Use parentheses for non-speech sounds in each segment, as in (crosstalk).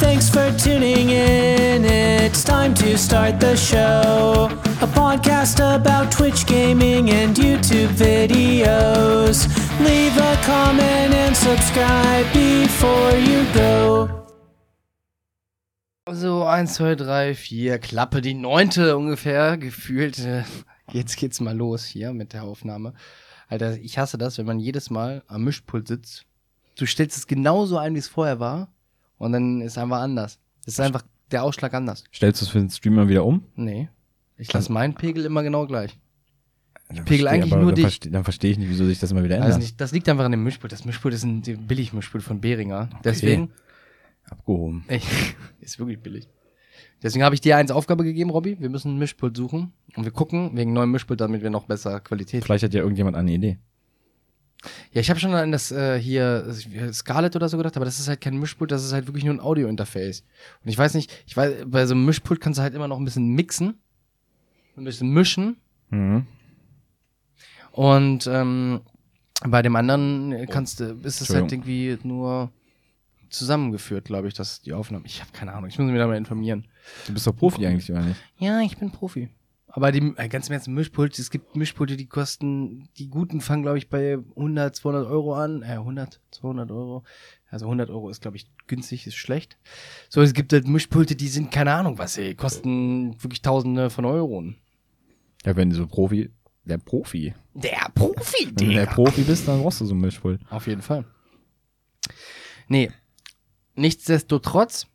Thanks for tuning in. It's time to start the show. A podcast about Twitch gaming and YouTube videos. Leave a comment and subscribe before you go. So, eins, zwei, drei, vier, Klappe, die neunte ungefähr, gefühlt. Äh, Jetzt geht's mal los hier mit der Aufnahme. Alter, ich hasse das, wenn man jedes Mal am Mischpult sitzt. Du stellst es genauso ein, wie es vorher war. Und dann ist einfach anders. Es ist einfach der Ausschlag anders. Stellst du es für den Streamer wieder um? Nee. Ich lasse meinen Pegel immer genau gleich. Dann pegel eigentlich nur dann dich. verste- Dann verstehe ich nicht, wieso sich das immer wieder ändert. Also nicht, das liegt einfach an dem Mischpult. Das Mischpult ist ein Billigmischpult von Behringer. Deswegen, Abgehoben. ich, (laughs) ist wirklich billig. Deswegen habe ich dir eins Aufgabe gegeben, Robby. Wir müssen ein Mischpult suchen. Und wir gucken wegen neuem Mischpult, damit wir noch besser Qualität Vielleicht hat ja irgendjemand eine Idee. Ja, ich habe schon an das äh, hier Scarlett oder so gedacht, aber das ist halt kein Mischpult, das ist halt wirklich nur ein Audio-Interface. Und ich weiß nicht, ich weiß, bei so einem Mischpult kannst du halt immer noch ein bisschen mixen, ein bisschen mischen. Mhm. Und ähm, bei dem anderen kannst du, ist es halt irgendwie nur zusammengeführt, glaube ich, dass die Aufnahme. Ich habe keine Ahnung, ich muss mich da mal informieren. Du bist doch Profi eigentlich, oder nicht? Ja, ich bin Profi. Aber die äh, ganz im Ernst, Mischpult, es gibt Mischpulte, die kosten, die guten fangen, glaube ich, bei 100, 200 Euro an. Äh, 100, 200 Euro. Also 100 Euro ist, glaube ich, günstig, ist schlecht. So, es gibt halt Mischpulte, die sind, keine Ahnung was, ey, kosten wirklich Tausende von Euro. Ja, wenn du so Profi, der Profi. Der Profi, Wenn du der Profi bist, dann brauchst du so ein Mischpult. Auf jeden Fall. Nee, nichtsdestotrotz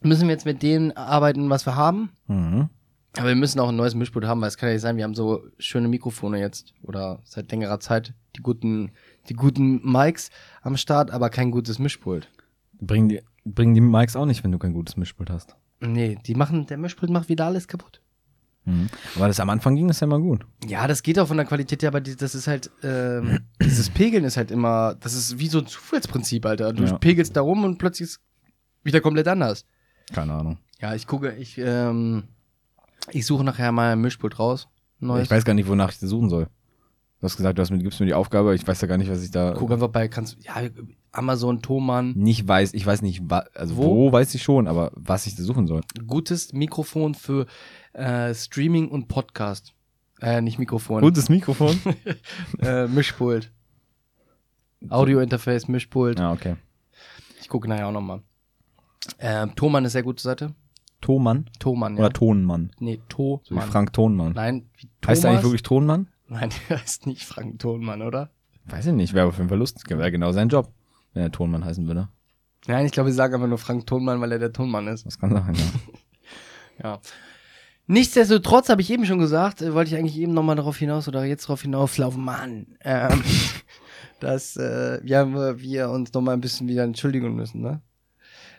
müssen wir jetzt mit dem arbeiten, was wir haben. Mhm. Aber wir müssen auch ein neues Mischpult haben, weil es kann ja nicht sein, wir haben so schöne Mikrofone jetzt oder seit längerer Zeit die guten, die guten Mics am Start, aber kein gutes Mischpult. Bringen die, bringen die Mics auch nicht, wenn du kein gutes Mischpult hast. Nee, die machen, der Mischpult macht wieder alles kaputt. Mhm. Aber das am Anfang ging das ja immer gut. Ja, das geht auch von der Qualität her, aber die, das ist halt, ähm, (clears throat) dieses Pegeln ist halt immer, das ist wie so ein Zufallsprinzip, Alter. Du Ja. pegelst da rum und plötzlich ist wieder komplett anders. Keine Ahnung. Ja, ich gucke, ich, ähm, ich suche nachher mal ein Mischpult raus. Neues. Ich weiß gar nicht, wonach ich das suchen soll. Du hast gesagt, du hast mir, gibst mir die Aufgabe, ich weiß ja gar nicht, was ich da Guck einfach bei, kannst, ja, Amazon, Thomann, nicht weiß. Ich weiß nicht, also Wo? wo? weiß ich schon, aber was ich da suchen soll. gutes Mikrofon für äh, Streaming und Podcast. Äh, nicht Mikrofon. Gutes Mikrofon? (laughs) Äh, Mischpult. Audio-Interface, Mischpult. ja, okay. Ich gucke nachher auch nochmal. Ähm, Thomann ist sehr gute Seite. Thomann? Thomann, ja. Oder Tonmann? nee, Thomann. So wie Frank Tonmann. Nein, wie Thomas. heißt er eigentlich wirklich Tonmann? Nein, (laughs) der heißt nicht Frank Tonmann, oder? Weiß ich nicht, wäre auf jeden Fall lustig. Wäre genau sein Job, wenn er Tonmann heißen würde. Nein, ich glaube, sie sagen einfach nur Frank Tonmann, weil er der Tonmann ist. Das kann sein, ja. (laughs) Ja. Nichtsdestotrotz habe ich eben schon gesagt, äh, wollte ich eigentlich eben nochmal darauf hinaus oder jetzt darauf hinauslaufen, Mann, ähm, (laughs) dass äh, wir, wir uns nochmal ein bisschen wieder entschuldigen müssen, ne?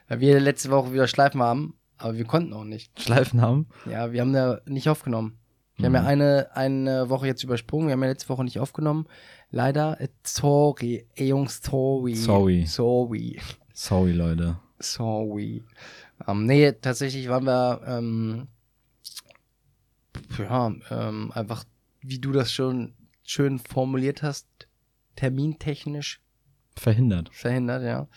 Weil wir letzte Woche wieder Schleifen haben, aber wir konnten auch nicht. Schleifen haben? Ja, wir haben ja nicht aufgenommen. Wir haben ja eine, eine Woche jetzt übersprungen, wir haben ja letzte Woche nicht aufgenommen. Leider, äh, sorry, ey Jungs, sorry. Sorry. Sorry. Sorry, Leute. Sorry. Ähm, nee, tatsächlich waren wir, ähm, ja, ähm, einfach, wie du das schon schön formuliert hast, termintechnisch Verhindert. verhindert, ja.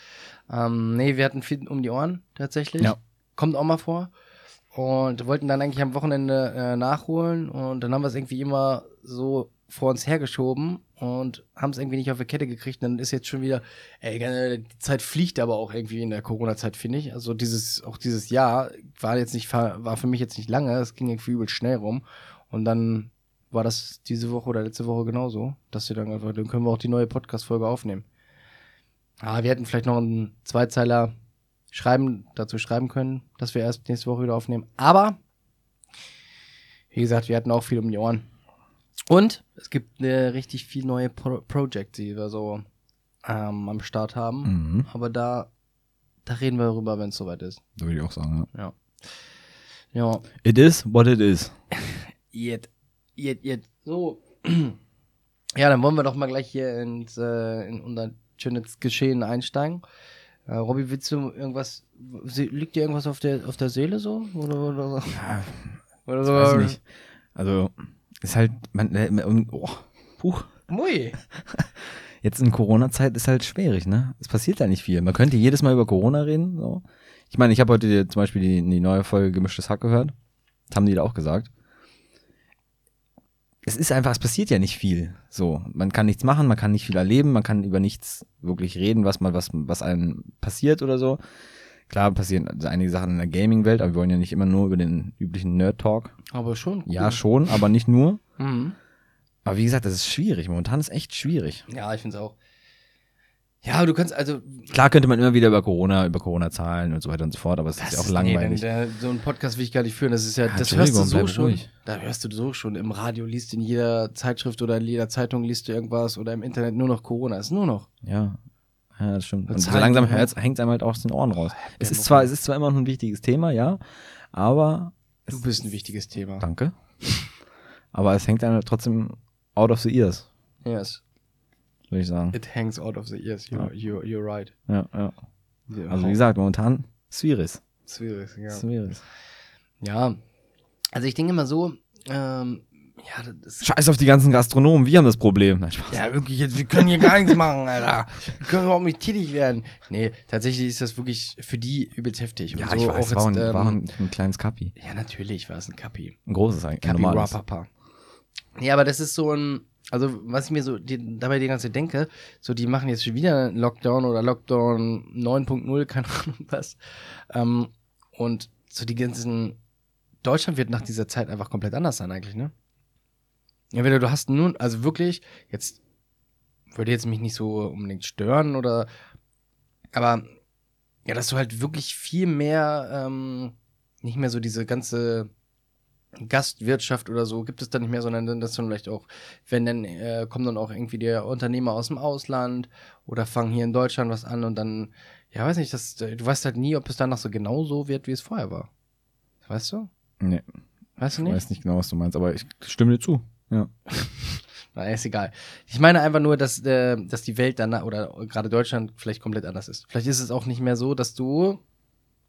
Ähm, nee, wir hatten viel um die Ohren, tatsächlich. Ja. Kommt auch mal vor. Und wollten dann eigentlich am Wochenende äh, nachholen und dann haben wir es irgendwie immer so vor uns hergeschoben und haben es irgendwie nicht auf die Kette gekriegt. Und dann ist jetzt schon wieder, ey, die Zeit fliegt aber auch irgendwie in der Corona-Zeit, finde ich. Also dieses, auch dieses Jahr war jetzt nicht, war für mich jetzt nicht lange, es ging irgendwie übel schnell rum. Und dann war das diese Woche oder letzte Woche genauso, dass wir dann einfach, dann können wir auch die neue Podcast-Folge aufnehmen. Ah, wir hätten vielleicht noch einen Zweizeiler schreiben, dazu schreiben können, dass wir erst nächste Woche wieder aufnehmen. Aber, wie gesagt, wir hatten auch viel um die Ohren. Und es gibt äh, richtig viel neue Pro Projects, die wir so ähm, am Start haben. Mhm. Aber da, da reden wir darüber, wenn es soweit ist. Da würde ich auch sagen, ja. Ja. Ja, It is what it is. jetzt, jetzt, jetzt. So. (clears throat) Ja, dann wollen wir doch mal gleich hier ins, äh, in unser schönes Geschehen einsteigen. Äh, Robby, willst du irgendwas, liegt dir irgendwas auf der, auf der Seele so? Oder, oder, so? Ja, oder so? weiß nicht. Also, ist halt, man, man- oh, puh. Mui. (laughs) Jetzt in Corona-Zeit ist halt schwierig, ne? Es passiert halt nicht viel. Man könnte jedes Mal über Corona reden, so. Ich meine, ich habe heute zum Beispiel die, die neue Folge Gemischtes Hack gehört. Das haben die da auch gesagt. Es ist einfach, es passiert ja nicht viel. So, man kann nichts machen, man kann nicht viel erleben, man kann über nichts wirklich reden, was mal, was, was einem passiert oder so. Klar passieren einige Sachen in der Gaming-Welt, aber wir wollen ja nicht immer nur über den üblichen Nerd-Talk. Aber schon. Ja, schon, aber nicht nur. Mhm. Aber wie gesagt, das ist schwierig. Momentan ist echt schwierig. Ja, ich finde es auch. Ja, du kannst also. Klar könnte man immer wieder über Corona, über Corona-Zahlen und so weiter und so fort, aber es ist ja auch langweilig. Nee, denn, der, so einen Podcast will ich gar nicht führen. Das ist ja, Ja, das hörst du so schon. ruhig. Da hörst du so schon. Im Radio liest du in jeder Zeitschrift oder in jeder Zeitung liest du irgendwas oder im Internet nur noch Corona. Ist nur noch. Ja. Ja, das stimmt. Und Und so langsam gehen hängt es einem halt aus den Ohren raus. Es ist zwar, es ist zwar immer noch ein wichtiges Thema, ja, aber Du bist ein wichtiges Thema. danke. (laughs) Aber es hängt einem halt trotzdem out of the ears, Yes. Würde ich sagen. It hangs out of the ears. You're, you're, you're right. Ja, ja. Ja, Also wie gesagt, momentan schwierig. Schwierig, ja. Schwierig. Ja. Also ich denke immer so, ähm, ja, das Scheiß auf die ganzen Gastronomen, wir haben das Problem. Nein, Spaß. Ja, wirklich, jetzt, wir können hier gar nichts machen, Alter. Wir können überhaupt nicht tätig werden. Nee, tatsächlich ist das wirklich für die übelst heftig. Und Ja, so ich weiß, auch war, ein, jetzt, ähm, war ein, ein kleines Kapi. Ja, natürlich war es ein Kapi. Ein großes eigentlich. ein Kapi normales. Papa. Ja, aber das ist so ein, also was ich mir so die, dabei die ganze denke, so die machen jetzt schon wieder Lockdown oder Lockdown 9.0, keine Ahnung (laughs) was. Ähm, und so die ganzen, Deutschland wird nach dieser Zeit einfach komplett anders sein eigentlich, ne? Entweder du hast nun, also wirklich, jetzt würde jetzt mich nicht so unbedingt stören oder, aber ja, dass du halt wirklich viel mehr, ähm, nicht mehr so diese ganze Gastwirtschaft oder so gibt es dann nicht mehr, sondern dann das dann vielleicht auch, wenn dann äh, kommen dann auch irgendwie die Unternehmer aus dem Ausland oder fangen hier in Deutschland was an und dann, ja, weiß nicht, das, du weißt halt nie, ob es danach so genau so wird, wie es vorher war. Weißt du? Nee, Weißt du ich nicht? weiß nicht genau, was du meinst, aber ich stimme dir zu. Ja. (laughs) Na, ist egal. Ich meine einfach nur, dass, äh, dass die Welt dann oder gerade Deutschland vielleicht komplett anders ist. Vielleicht ist es auch nicht mehr so, dass du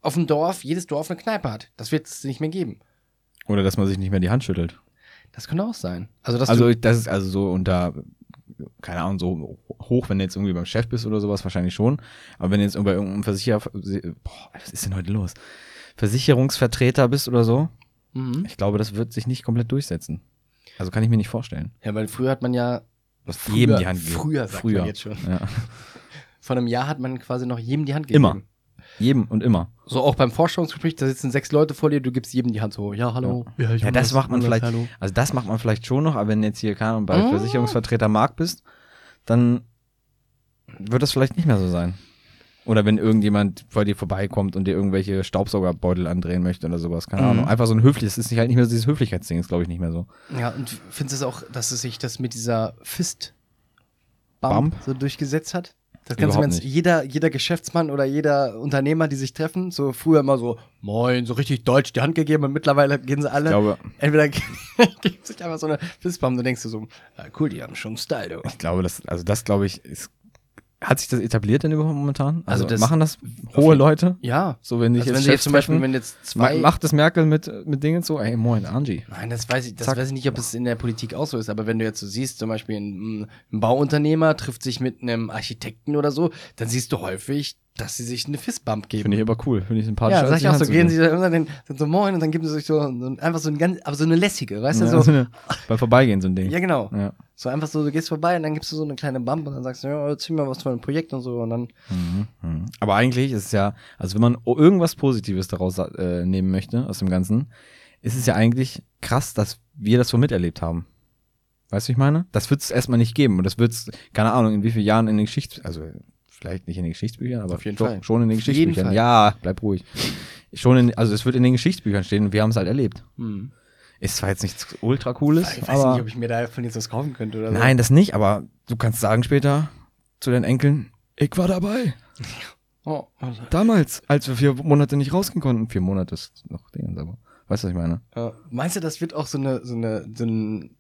auf dem Dorf, jedes Dorf eine Kneipe hat. Das wird es nicht mehr geben. Oder dass man sich nicht mehr die Hand schüttelt. Das könnte auch sein. Also, dass Also das ist also so unter, keine Ahnung, so hoch, wenn du jetzt irgendwie beim Chef bist oder sowas, wahrscheinlich schon. Aber wenn du jetzt bei irgendeinem Versicherer, boah, was ist denn heute los? Versicherungsvertreter bist oder so, mhm. ich glaube, das wird sich nicht komplett durchsetzen. Also kann ich mir nicht vorstellen. Ja, weil früher hat man ja, Früher- jedem die Hand gegeben. früher sagt früher. man jetzt schon. Ja. vor einem Jahr hat man quasi noch jedem die Hand gegeben. Immer. Jedem und immer. So auch beim Vorstellungsgespräch, da sitzen sechs Leute vor dir, du gibst jedem die Hand so, ja, hallo. ich Ja, bin das macht man vielleicht, Hallo. also das macht man vielleicht schon noch, aber wenn jetzt hier, keine bei Ah. Versicherungsvertreter Markt bist, dann wird das vielleicht nicht mehr so sein. Oder wenn irgendjemand vor dir vorbeikommt und dir irgendwelche Staubsaugerbeutel andrehen möchte oder sowas, keine Mhm. Ahnung. Einfach so ein höflich, das ist nicht halt nicht mehr so dieses Höflichkeitsding, ist glaube ich nicht mehr so. Ja, und findest du es auch, dass es sich das mit dieser Fist Bump, Bump? so durchgesetzt hat? Das Ganze, Überhaupt wenn nicht. jeder, jeder Geschäftsmann oder jeder Unternehmer, die sich treffen, so früher immer so, moin, so richtig deutsch die Hand gegeben und mittlerweile gehen sie alle, Ich glaube, entweder (laughs) geben sich einfach so eine Fistbump, du denkst du so, ja, cool, die haben schon Style, du. ich glaube, das, also das glaube ich, ist, hat sich das etabliert denn überhaupt momentan? Also Also, das- machen das hohe Leute? Ja, So, wenn dich also wenn jetzt sie jetzt zum Beispiel, wenn jetzt zwei, ma- macht das Merkel mit, mit Dingen so, ey, moin, Angie. Nein, das weiß ich, das Zack. weiß ich nicht, ob es in der Politik auch so ist, aber wenn du jetzt so siehst, zum Beispiel ein, ein Bauunternehmer trifft sich mit einem Architekten oder so, dann siehst du häufig, dass sie sich eine Fistbump geben. Finde ich aber cool, finde ich sympathisch. ja, sag ich auch so, gehen sie da immer den, sind so moin und dann geben sie sich so, einfach so ein ganz, aber so eine lässige, weißt du, Ja, so. so eine, beim Vorbeigehen so ein Ding. Ja, genau. Ja. So einfach so, du gehst vorbei und dann gibst du so eine kleine Bump und dann sagst du, ja, erzähl mir was von einem Projekt und so und dann, Mhm, mhm. Aber eigentlich ist es ja, also wenn man irgendwas Positives daraus äh, nehmen möchte aus dem Ganzen, ist es ja eigentlich krass, dass wir das so miterlebt haben. Weißt du, wie ich meine? Das wird es erstmal nicht geben und das wird es, keine Ahnung, in wie vielen Jahren in den Geschichts... Also vielleicht nicht in den Geschichtsbüchern, aber Auf jeden doch, Fall. schon in den Auf Geschichtsbüchern. Fall. Ja, bleib ruhig. Schon in, also es wird in den Geschichtsbüchern stehen und wir haben es halt erlebt. hm. Ist zwar jetzt nichts ultra cooles, ich weiß aber... nicht, ob ich mir davon jetzt was kaufen könnte oder so. Nein, das nicht, aber du kannst sagen später zu deinen Enkeln, ich war dabei. (laughs) Oh, also, Damals, als wir vier Monate nicht rausgehen konnten. Vier Monate ist noch Dingens, aber weißt du, was ich meine? äh, meinst du, das wird auch so eine, so eine, so ein,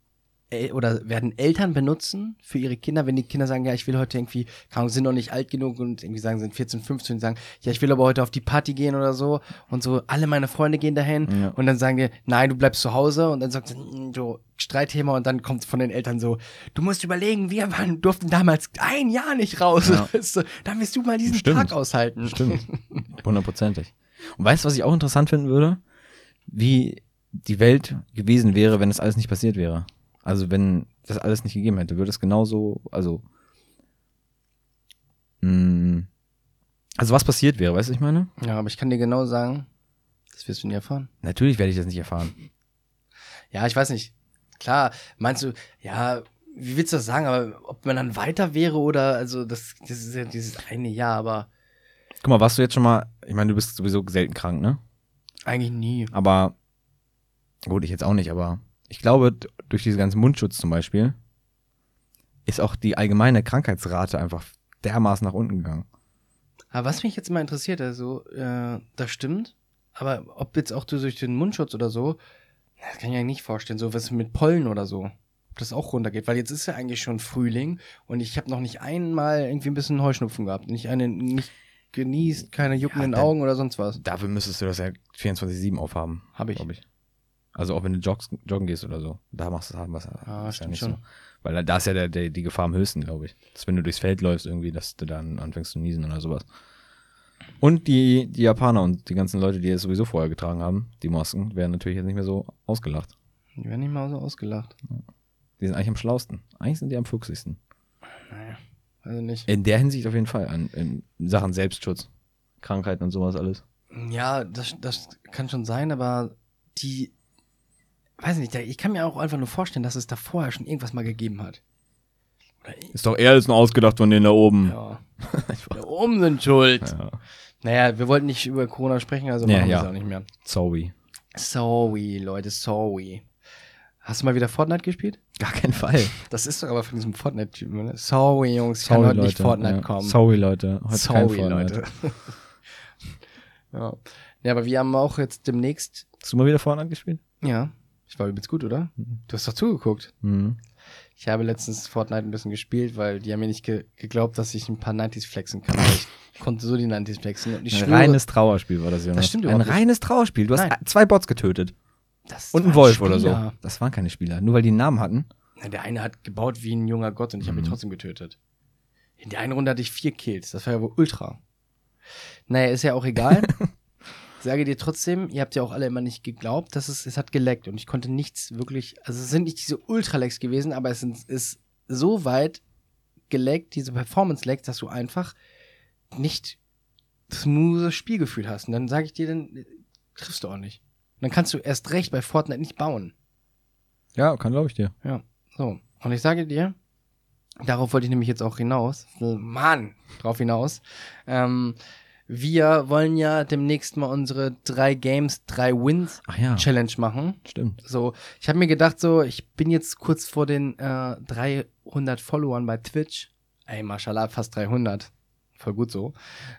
oder werden Eltern benutzen für ihre Kinder, wenn die Kinder sagen, ja, ich will heute irgendwie, keine Ahnung, sind noch nicht alt genug und irgendwie sagen, sind 14, 15 und sagen, ja, ich will aber heute auf die Party gehen oder so und so, alle meine Freunde gehen dahin Ja. und dann sagen die, nein, du bleibst zu Hause und dann sagt sie, "Mm, so, Streitthema und dann kommt von den Eltern so, du musst überlegen, wir waren, durften damals ein Jahr nicht raus, Ja. (laughs) dann wirst du mal diesen Stimmt. Tag aushalten. Stimmt. (laughs) Hundertprozentig. Und weißt du, was ich auch interessant finden würde? Wie die Welt gewesen wäre, wenn das alles nicht passiert wäre. Also wenn das alles nicht gegeben hätte, würde es genauso, also mh, also was passiert wäre, weißt du, ich meine? Ja, aber ich kann dir genau sagen, das wirst du nie erfahren. Natürlich werde ich das nicht erfahren. Ja, ich weiß nicht. Klar, meinst du, ja, wie willst du das sagen, aber ob man dann weiter wäre oder, also das, das ist ja dieses eine Jahr, aber Guck mal, warst du jetzt schon mal, ich meine, du bist sowieso selten krank, ne? eigentlich nie. Aber, gut, ich jetzt auch nicht, aber ich glaube, durch diesen ganzen Mundschutz zum Beispiel, ist auch die allgemeine Krankheitsrate einfach dermaßen nach unten gegangen. Aber was mich jetzt mal interessiert, also, äh, das stimmt, aber ob jetzt auch durch den Mundschutz oder so, das kann ich mir nicht vorstellen, so was mit Pollen oder so, ob das auch runtergeht, weil jetzt ist ja eigentlich schon Frühling und ich habe noch nicht einmal irgendwie ein bisschen Heuschnupfen gehabt, nicht eine, nicht genießt, keine juckenden dann- Augen oder sonst was. Dafür müsstest du das ja 24-7 aufhaben. Hab ich. ich. Also auch wenn du joggst, joggen gehst oder so. Da machst du haben, was Ah, ist stimmt ja schon. So. Weil da- da ist ja der, der, die Gefahr am höchsten, glaube ich. Dass wenn du durchs Feld läufst irgendwie, dass du dann anfängst zu niesen oder sowas. Und die, die Japaner und die ganzen Leute, die es sowieso vorher getragen haben, die Masken, werden natürlich jetzt nicht mehr so ausgelacht. Die werden nicht mal so ausgelacht. Die sind eigentlich am schlausten. Eigentlich sind die am fuchsigsten. Naja, also nicht. In der Hinsicht auf jeden Fall. An, in Sachen Selbstschutz. Krankheiten und sowas alles. Ja, das, das kann schon sein, aber die, weiß nicht, ich kann mir auch einfach nur vorstellen, dass es da vorher schon irgendwas mal gegeben hat. Ist doch eher alles nur ausgedacht von denen da oben. ja. (laughs) da oben sind schuld. Ja. Naja, wir wollten nicht über Corona sprechen, also Ja, machen wir ja. es auch nicht mehr. Sorry. Sorry, Leute, sorry. Hast du mal wieder Fortnite gespielt? Gar keinen Fall. Das ist doch aber von diesem Fortnite-Typen, ne? Sorry, Jungs, ich kann heute nicht Fortnite ja. kommen. Sorry, Leute. Heute sorry. Leute. (laughs) ja. ja, aber wir haben auch jetzt demnächst Hast du mal wieder Fortnite gespielt? Ja, ich war übelst gut, oder? Du hast doch zugeguckt. Mhm. Ich habe letztens Fortnite ein bisschen gespielt, weil die haben mir nicht ge geglaubt, dass ich ein paar 90s flexen kann. Ich (laughs) konnte so die 90s flexen. Und ich Ein schwöre, reines Trauerspiel war das, Jonas. Das stimmt Ein überhaupt nicht. reines Trauerspiel. Du hast Nein. zwei Bots getötet. das Und waren ein Wolf oder so. Spieler. Das waren keine Spieler. Nur weil die einen Namen hatten. Na, Der eine hat gebaut wie ein junger Gott und ich habe Mhm. ihn trotzdem getötet. In der einen Runde hatte ich vier Kills. Das war ja wohl ultra. Naja, ist ja auch egal. (laughs) Sage dir trotzdem, ihr habt ja auch alle immer nicht geglaubt, dass es, es hat geleckt und ich konnte nichts wirklich, also es sind nicht diese Ultra-Lags gewesen, aber es sind, ist so weit geleckt, diese Performance-Lags, dass du einfach nicht smoothes Spielgefühl hast. Und dann sage ich dir, dann äh, triffst du auch nicht. Und dann kannst du erst recht bei Fortnite nicht bauen. Ja, kann glaube ich dir. Ja, so. Und ich sage dir, darauf wollte ich nämlich jetzt auch hinaus. Mann, drauf hinaus. Ähm, wir wollen ja demnächst mal unsere drei Games, drei Wins ja, Challenge machen. stimmt. So, ich habe mir gedacht, so, ich bin jetzt kurz vor den äh, 300 Followern bei Twitch. Ey, mashallah, fast 300. Voll gut so.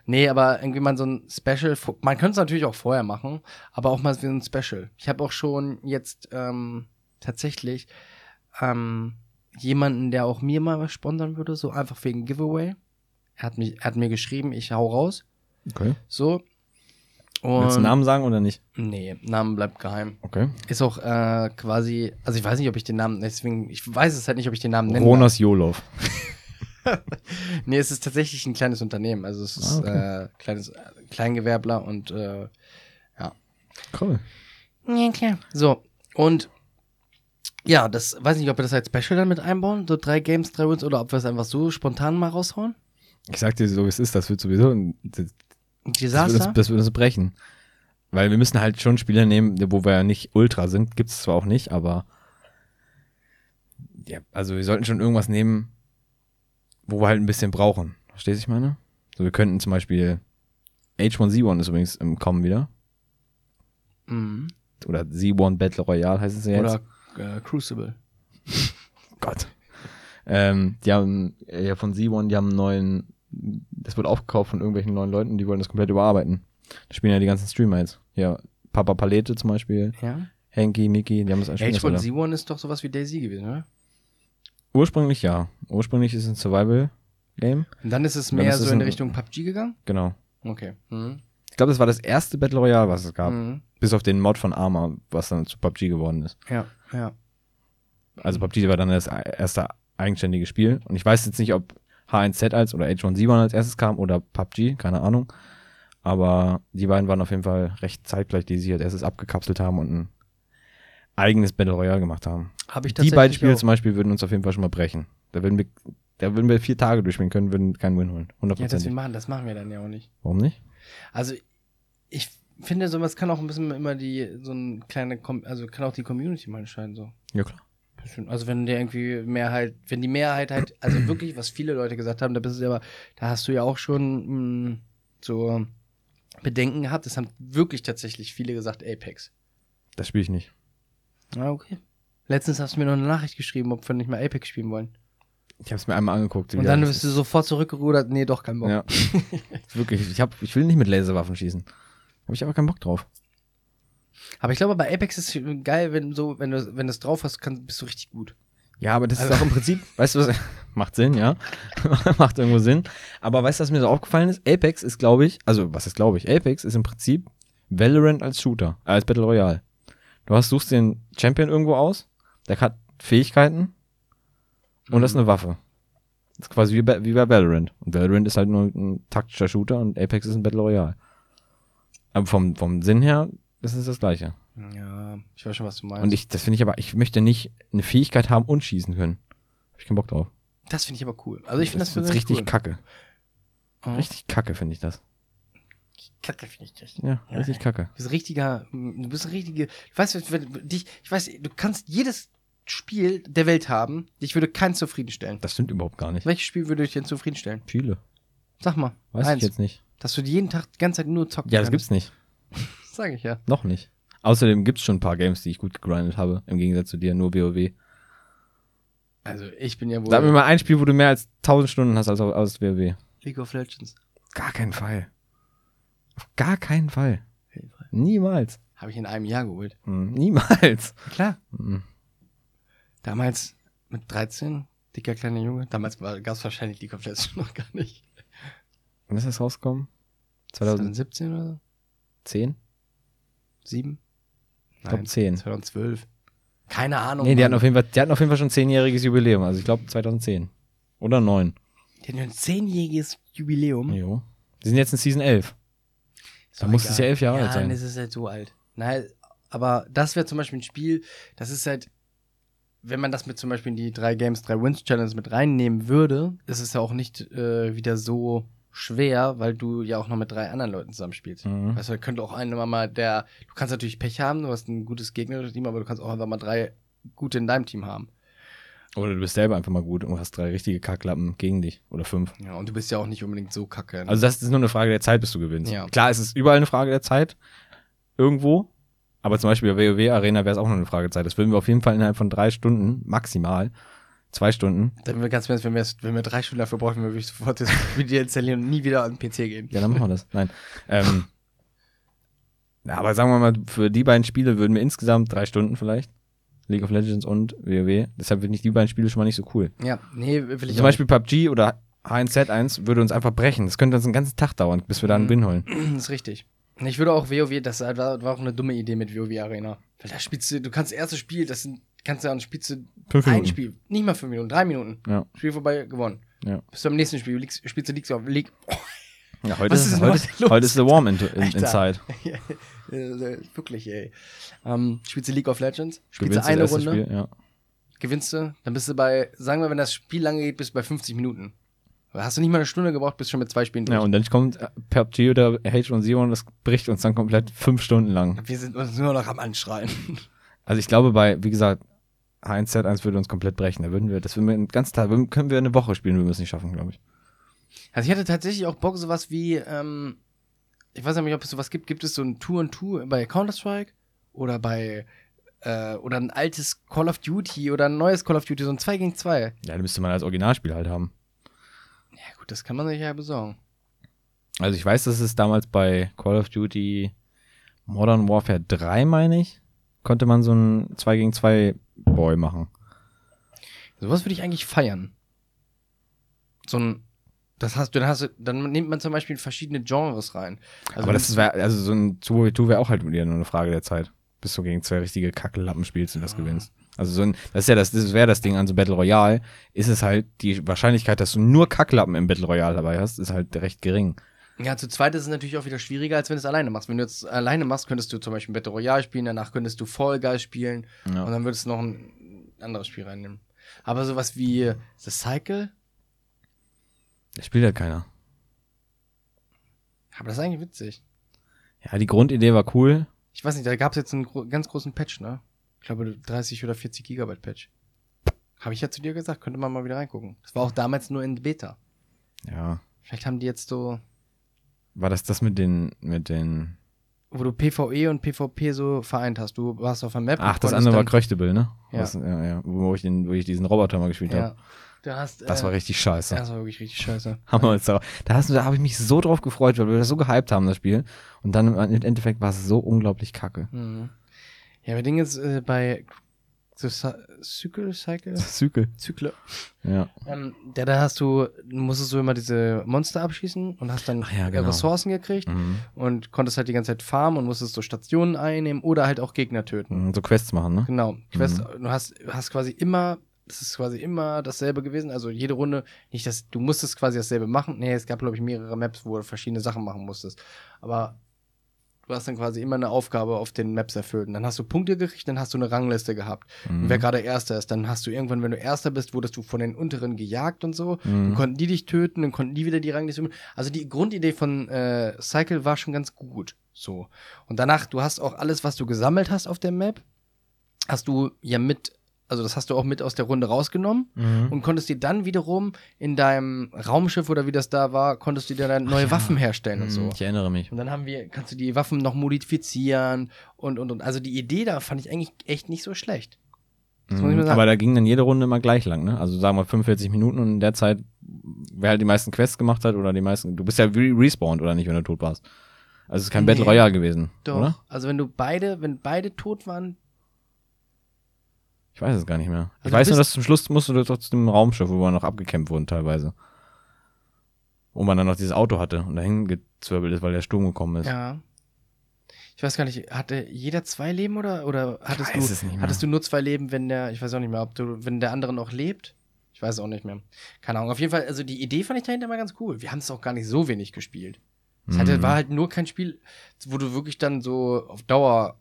Nee, aber irgendwie mal so ein Special. Man könnte es natürlich auch vorher machen, aber auch mal so ein Special. Ich habe auch schon jetzt ähm, tatsächlich ähm, jemanden, der auch mir mal was sponsern würde, so einfach wegen Giveaway. Er hat, mich, er hat mir geschrieben, ich hau raus. Okay. So. Willst du Und einen Namen sagen oder nicht? Nee, Namen bleibt geheim. Okay. Ist auch äh, quasi, also ich weiß nicht, ob ich den Namen, deswegen, ich weiß es halt nicht, ob ich den Namen nenne. Ronas Jolov. (laughs) Nee, es ist tatsächlich ein kleines Unternehmen. Also es ist Ah, okay. äh, kleines äh, Kleingewerbler und äh, Cool. ja, klar. So, und ja, das weiß nicht, ob wir das als Special dann mit einbauen, so drei Games, drei Wins, oder ob wir es einfach so spontan mal raushauen. Ich sag dir so, wie es ist, das wird sowieso ein das, Ein das, Desaster. uns, brechen. Weil wir müssen halt schon Spieler nehmen, wo wir ja nicht ultra sind. Gibt es zwar auch nicht, aber ja, also wir sollten schon irgendwas nehmen, wo wir halt ein bisschen brauchen. Verstehst du, ich meine? So, wir könnten zum Beispiel H1Z1 ist übrigens im Kommen wieder. Mhm. Oder Z1 Battle Royale heißt es ja jetzt. Oder äh, Crucible. (laughs) Gott. Ähm, die haben ja von Z1, die haben einen neuen, das wird aufgekauft von irgendwelchen neuen Leuten, die wollen das komplett überarbeiten. Da spielen ja die ganzen Streamer jetzt. Ja, Papa Palette zum Beispiel, Ja. Henky, Mickey, die haben das alles H1Z1 ist doch sowas wie Daisy gewesen, oder? Ursprünglich ja. Ursprünglich ist es ein Survival-Game. Und dann ist es mehr ist so es in Richtung PUBG gegangen? Genau. Okay. Mhm. Ich glaube, das war das erste Battle Royale, was es gab. Mhm. Bis auf den Mod von Arma, was dann zu PUBG geworden ist. Ja, ja. Also PUBG war dann das erste eigenständige Spiel. Und ich weiß jetzt nicht, ob H1Z als oder H1Z1 als erstes kam oder PUBG, keine Ahnung. Aber die beiden waren auf jeden Fall recht zeitgleich, die sich als erstes abgekapselt haben und ein eigenes Battle Royale gemacht haben. Habe ich Die beiden Spiele auch. zum Beispiel würden uns auf jeden Fall schon mal brechen. Da würden wir, da würden wir vier Tage durchspielen können, würden keinen Win holen. Ja, das, wir machen, das machen wir dann ja auch nicht. Warum nicht? Also, ich finde, sowas kann auch ein bisschen immer die, so ein kleine, also kann auch die Community mal entscheiden, so. Ja, klar. Also wenn der irgendwie Mehrheit, wenn die Mehrheit halt, also (clears throat) wirklich, was viele Leute gesagt haben, da bist du aber, da hast du ja auch schon mh, so Bedenken gehabt. Das haben wirklich tatsächlich viele gesagt, Apex. Das spiele ich nicht. Ah, okay. Letztens hast du mir noch eine Nachricht geschrieben, ob wir nicht mal Apex spielen wollen. Ich habe es mir einmal angeguckt. Und dann bist du sofort zurückgerudert, nee, doch kein Bock. Ja. (laughs) Wirklich, ich, hab, ich will nicht mit Laserwaffen schießen. Habe ich aber keinen Bock drauf. Aber ich glaube, bei Apex ist es geil, wenn so, wenn du, wenn du es drauf hast, kann, bist du richtig gut. Ja, aber das ist auch im Prinzip, (laughs) weißt du was, (laughs) macht Sinn, ja. (laughs) macht irgendwo Sinn. Aber weißt du, was mir so aufgefallen ist? Apex ist, glaube ich, also was ist, glaube ich, Apex ist im Prinzip Valorant als Shooter, äh, als Battle Royale. Du hast, suchst den Champion irgendwo aus, der hat Fähigkeiten und das ist eine Waffe. Das ist quasi wie bei, wie bei Valorant. Und Valorant ist halt nur ein taktischer Shooter und Apex ist ein Battle Royale. Aber vom, vom Sinn her ist es das gleiche. Ja, ich weiß schon, was du meinst. Und ich, das finde ich aber, ich möchte nicht eine Fähigkeit haben und schießen können. Hab ich keinen Bock drauf. das finde ich aber cool. Also ich finde das, ist persönlich richtig cool. kacke. Oh. Richtig kacke finde ich das. Kacke finde ich richtig. Ja, Ja. richtig kacke. Du bist ein richtiger, du bist ein richtige, ich weiß, dich, ich weiß, du kannst jedes Spiel der Welt haben, dich würde keins zufriedenstellen. Das stimmt überhaupt gar nicht. Welches Spiel würde dich denn zufriedenstellen? Viele. Sag mal. Weiß eins, ich jetzt nicht. Dass du jeden Tag die ganze Zeit nur zocken Ja, das kannst. gibt's nicht. (laughs) Sag ich ja. Noch nicht. Außerdem gibt's schon ein paar Games, die ich gut gegrindet habe. Im Gegensatz zu dir, nur WoW. Also ich bin ja wohl Sag mir mal ein Spiel, wo du mehr als 1000 Stunden hast als aus WoW. League of Legends. Gar keinen Fall. Auf gar keinen Fall. Niemals. Habe ich in einem Jahr geholt. Hm, niemals. (laughs) Klar. Hm. Damals mit 13, dicker kleiner Junge. Damals gab es wahrscheinlich League of Legends (laughs) noch gar nicht. Wann ist das rausgekommen? 2010? 2017 oder so? 7? Ich glaube 10. 2012. Keine Ahnung. Nee, die Mann. hatten, auf jeden Fall, die hatten auf jeden Fall schon zehnjähriges Jubiläum. Also ich glaube 2010. Oder 9. Die hatten ein zehnjähriges Jubiläum. Jo. Die sind jetzt in Season 11. Ist Da muss es ja elf Jahre ja, alt sein. Ja, das ist halt so alt. Nein, aber das wäre zum Beispiel ein Spiel, das ist halt, wenn man das mit zum Beispiel in die drei Games, drei Wins Challenge mit reinnehmen würde, ist es ja auch nicht äh, wieder so schwer, weil du ja auch noch mit drei anderen Leuten zusammenspielst. Mhm. Weißt du, da könnte auch einer mal der, du kannst natürlich Pech haben, du hast ein gutes Gegner-Team, aber du kannst auch einfach mal drei gute in deinem Team haben. Oder du bist selber einfach mal gut und hast drei richtige Kacklappen gegen dich. Oder fünf. Ja, und du bist ja auch nicht unbedingt so kacke. Also das ist nur eine Frage der Zeit, bis du gewinnst. Ja. Klar, es ist überall eine Frage der Zeit. Irgendwo. Aber zum Beispiel bei WoW Arena wäre es auch nur eine Frage der Zeit. Das würden wir auf jeden Fall innerhalb von drei Stunden, maximal, zwei Stunden. Dann wir ganz wenn wir, wenn wir drei Stunden dafür brauchen, würde ich sofort das (laughs) Video installieren und nie wieder an den PC gehen. Ja, dann machen wir das. Nein. Ähm, (laughs) aber sagen wir mal, für die beiden Spiele würden wir insgesamt drei Stunden vielleicht. League of Legends und WoW. Deshalb finde ich die beiden Spiele schon mal nicht so cool. Ja, nee, will ich Zum Beispiel PUBG oder H1Z1 würde uns einfach brechen. Das könnte uns einen ganzen Tag dauern, bis wir da einen Mhm. Win holen. Das (clears throat) ist richtig. Ich würde auch WoW, das war, war auch eine dumme Idee mit WoW Arena. Weil da spielst du, du kannst das erste Spiel, das sind, kannst du spielst du Fünf ein Minuten. Spiel, nicht mal fünf Minuten, drei Minuten. Ja. Spiel vorbei, gewonnen. Ja. Bis zum nächsten Spiel, liegst, spielst du League of League. (laughs) Ja, heute, Was ist, heute, heute los? heute ist The Warm in, in. Inside. (laughs) Äh, Wirklich, ey. Ähm, spielst du League of Legends, spielst du eine Runde, Spiel, ja. gewinnst du, dann bist du bei, sagen wir, wenn das Spiel lange geht, bist du bei 50 Minuten. Hast du nicht mal eine Stunde gebraucht, bist schon mit zwei Spielen durch. ja, und dann kommt äh, PUBG oder H1Z1 und das bricht uns dann komplett fünf Stunden lang. wir sind uns nur noch am Anschreien. Also ich glaube bei, wie gesagt, H1Z1 würde uns komplett brechen. Da würden wir, das würden wir den ganzen Tag, können wir eine Woche spielen, wir es nicht schaffen, glaube ich. Also ich hatte tatsächlich auch Bock, sowas wie, ähm, ich weiß nicht, ob es sowas gibt, gibt es so ein Two and Two bei Counter-Strike oder bei, äh, oder ein altes Call of Duty oder ein neues Call of Duty, so ein 2 gegen 2. Ja, da müsste man als Originalspiel halt haben. Ja gut, das kann man sich ja besorgen. Also ich weiß, dass es damals bei Call of Duty Modern Warfare 3, meine ich, konnte man so ein 2 gegen 2 Boy machen. Sowas würde ich eigentlich feiern. So ein, das hast du, dann hast du, dann nimmt man zum Beispiel verschiedene Genres rein. Also Aber das wäre, also so ein 2v2 wäre auch halt wieder nur eine Frage der Zeit. Bis du gegen zwei richtige Kacklappen spielst und das gewinnst. Also so ein, das ist ja das, das wäre das Ding an so Battle Royale, ist es halt, die Wahrscheinlichkeit, dass du nur Kacklappen im Battle Royale dabei hast, ist halt recht gering. Ja, zu zweit ist es natürlich auch wieder schwieriger, als wenn du es alleine machst. Wenn du jetzt alleine machst, könntest du zum Beispiel Battle Royale spielen, danach könntest du Fall Guys spielen Ja. und dann würdest du noch ein anderes Spiel reinnehmen. Aber sowas wie The Cycle, Das spielt halt keiner. aber das ist eigentlich witzig. Ja, die Grundidee war cool. Ich weiß nicht, da gab es jetzt einen gro ganz großen Patch, ne? Ich glaube 30 oder 40 Gigabyte Patch. Habe ich ja zu dir gesagt, könnte man mal wieder reingucken. Das war auch damals nur in Beta. Ja. Vielleicht haben die jetzt so, War das das mit den, mit den. wo du PvE und PvP so vereint hast. Du warst auf der Map. Ach, das andere war Kröchtebel, ne? Ja. Was, ja, ja. Wo ich, den, wo ich diesen Roboter mal gespielt Ja. habe. Du hast, Das äh, war richtig scheiße. Das war wirklich richtig scheiße. Wir uns da, da, hast du- da habe ich mich so drauf gefreut, weil wir das so gehypt haben, das Spiel. Und dann im Endeffekt war es so unglaublich kacke. Mhm. Ja, aber Ding ist, äh, bei so Cy- Cycle, Cycle, Zykel. Zykle, Ja. ähm, der, da hast du, musstest du immer diese Monster abschießen und hast dann ja, genau. Ressourcen gekriegt Mhm. und konntest halt die ganze Zeit farmen und musstest so Stationen einnehmen oder halt auch Gegner töten. Mhm, So Quests machen, ne? Genau. Quest, Mhm. du hast, hast quasi immer, das ist quasi immer dasselbe gewesen. Also jede Runde, nicht das, du musstest quasi dasselbe machen. Nee, es gab, glaube ich, mehrere Maps, wo du verschiedene Sachen machen musstest. Aber du hast dann quasi immer eine Aufgabe auf den Maps erfüllt. Und dann hast du Punkte gekriegt, dann hast du eine Rangliste gehabt. Und Mhm. wer gerade Erster ist, dann hast du irgendwann, wenn du Erster bist, wurdest du von den unteren gejagt und so. Mhm. Dann konnten die dich töten, dann konnten die wieder die Rangliste. üben. Also die Grundidee von äh, Cycle war schon ganz gut. So. Und danach, du hast auch alles, was du gesammelt hast auf der Map, hast du ja mit, also das hast du auch mit aus der Runde rausgenommen Mhm. und konntest dir dann wiederum in deinem Raumschiff oder wie das da war, konntest du dir dann neue ja. Waffen herstellen und so. Mhm, Ich erinnere mich. Und dann haben wir, kannst du die Waffen noch modifizieren und und und. Also die Idee da fand ich eigentlich echt nicht so schlecht. Mhm. Aber da ging dann jede Runde immer gleich lang, ne? Also sagen wir 45 Minuten und in der Zeit, wer halt die meisten Quests gemacht hat oder die meisten, du bist ja re respawned oder nicht, wenn du tot warst. Also es ist kein Nee. Battle Royale gewesen, Doch. oder? Also wenn du beide, wenn beide tot waren, Ich weiß es gar nicht mehr. Also ich weiß nur, dass zum Schluss musst du doch zu dem Raumschiff, wo wir noch abgekämpft wurden teilweise. Wo man dann noch dieses Auto hatte und dahin gezwirbelt ist, weil der Sturm gekommen ist. ja. Ich weiß gar nicht, hatte jeder zwei Leben oder oder hattest du hattest du nur zwei Leben, wenn der, ich weiß auch nicht mehr, ob du, wenn der andere noch lebt? Ich weiß es auch nicht mehr. Keine Ahnung. Auf jeden Fall, also die Idee fand ich dahinter mal ganz cool. Wir haben es auch gar nicht so wenig gespielt. Es hatte, Mhm. war halt nur kein Spiel, wo du wirklich dann so auf Dauer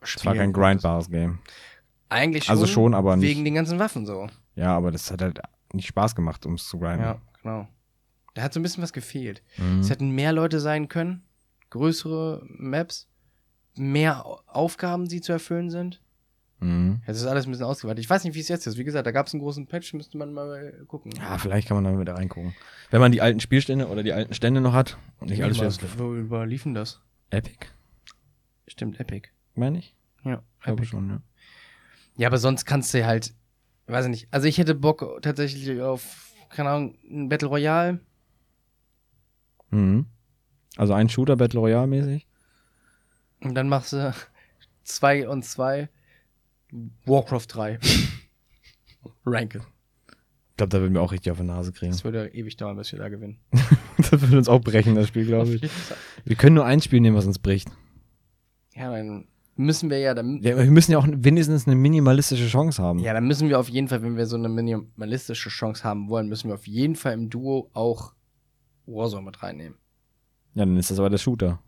Es war kein konntest. grindbares Game. Eigentlich schon. Also schon, aber nicht- Wegen den ganzen Waffen so. Ja, aber das hat halt nicht Spaß gemacht, um es zu grinden. Ja, genau. Da hat so ein bisschen was gefehlt. Mhm. Es hätten mehr Leute sein können, größere Maps, mehr Au- Aufgaben, die zu erfüllen sind. Mhm. Es ist alles ein bisschen ausgeweitet. Ich weiß nicht, wie es jetzt ist. Wie gesagt, da gab es einen großen Patch, müsste man mal gucken. Ja, vielleicht kann man da wieder reingucken. Wenn man die alten Spielstände oder die alten Stände noch hat und nicht alles wieder. wo überliefen das? Epic, Stimmt, Epic. meine ich? Ja, Glaube Epic. schon, ja. Ja, aber sonst kannst du halt, weiß ich nicht. Also ich hätte Bock tatsächlich auf, keine Ahnung, ein Battle Royale. Mhm. Also ein Shooter Battle Royale mäßig. Und dann machst du (laughs) zwei und zwei Warcraft 3. (laughs) Ranked. Ich glaube, da würden wir auch richtig auf die Nase kriegen. Das würde ewig dauern, bis wir da gewinnen. (laughs) das würde uns auch brechen, das Spiel, glaube ich. Wir können nur ein Spiel nehmen, was uns bricht. Ja, dann müssen wir ja, dann, Ja, wir müssen ja auch wenigstens eine minimalistische Chance haben. ja, dann müssen wir auf jeden Fall, wenn wir so eine minimalistische Chance haben wollen, müssen wir auf jeden Fall im Duo auch Warzone mit reinnehmen. Ja, dann ist das aber der Shooter.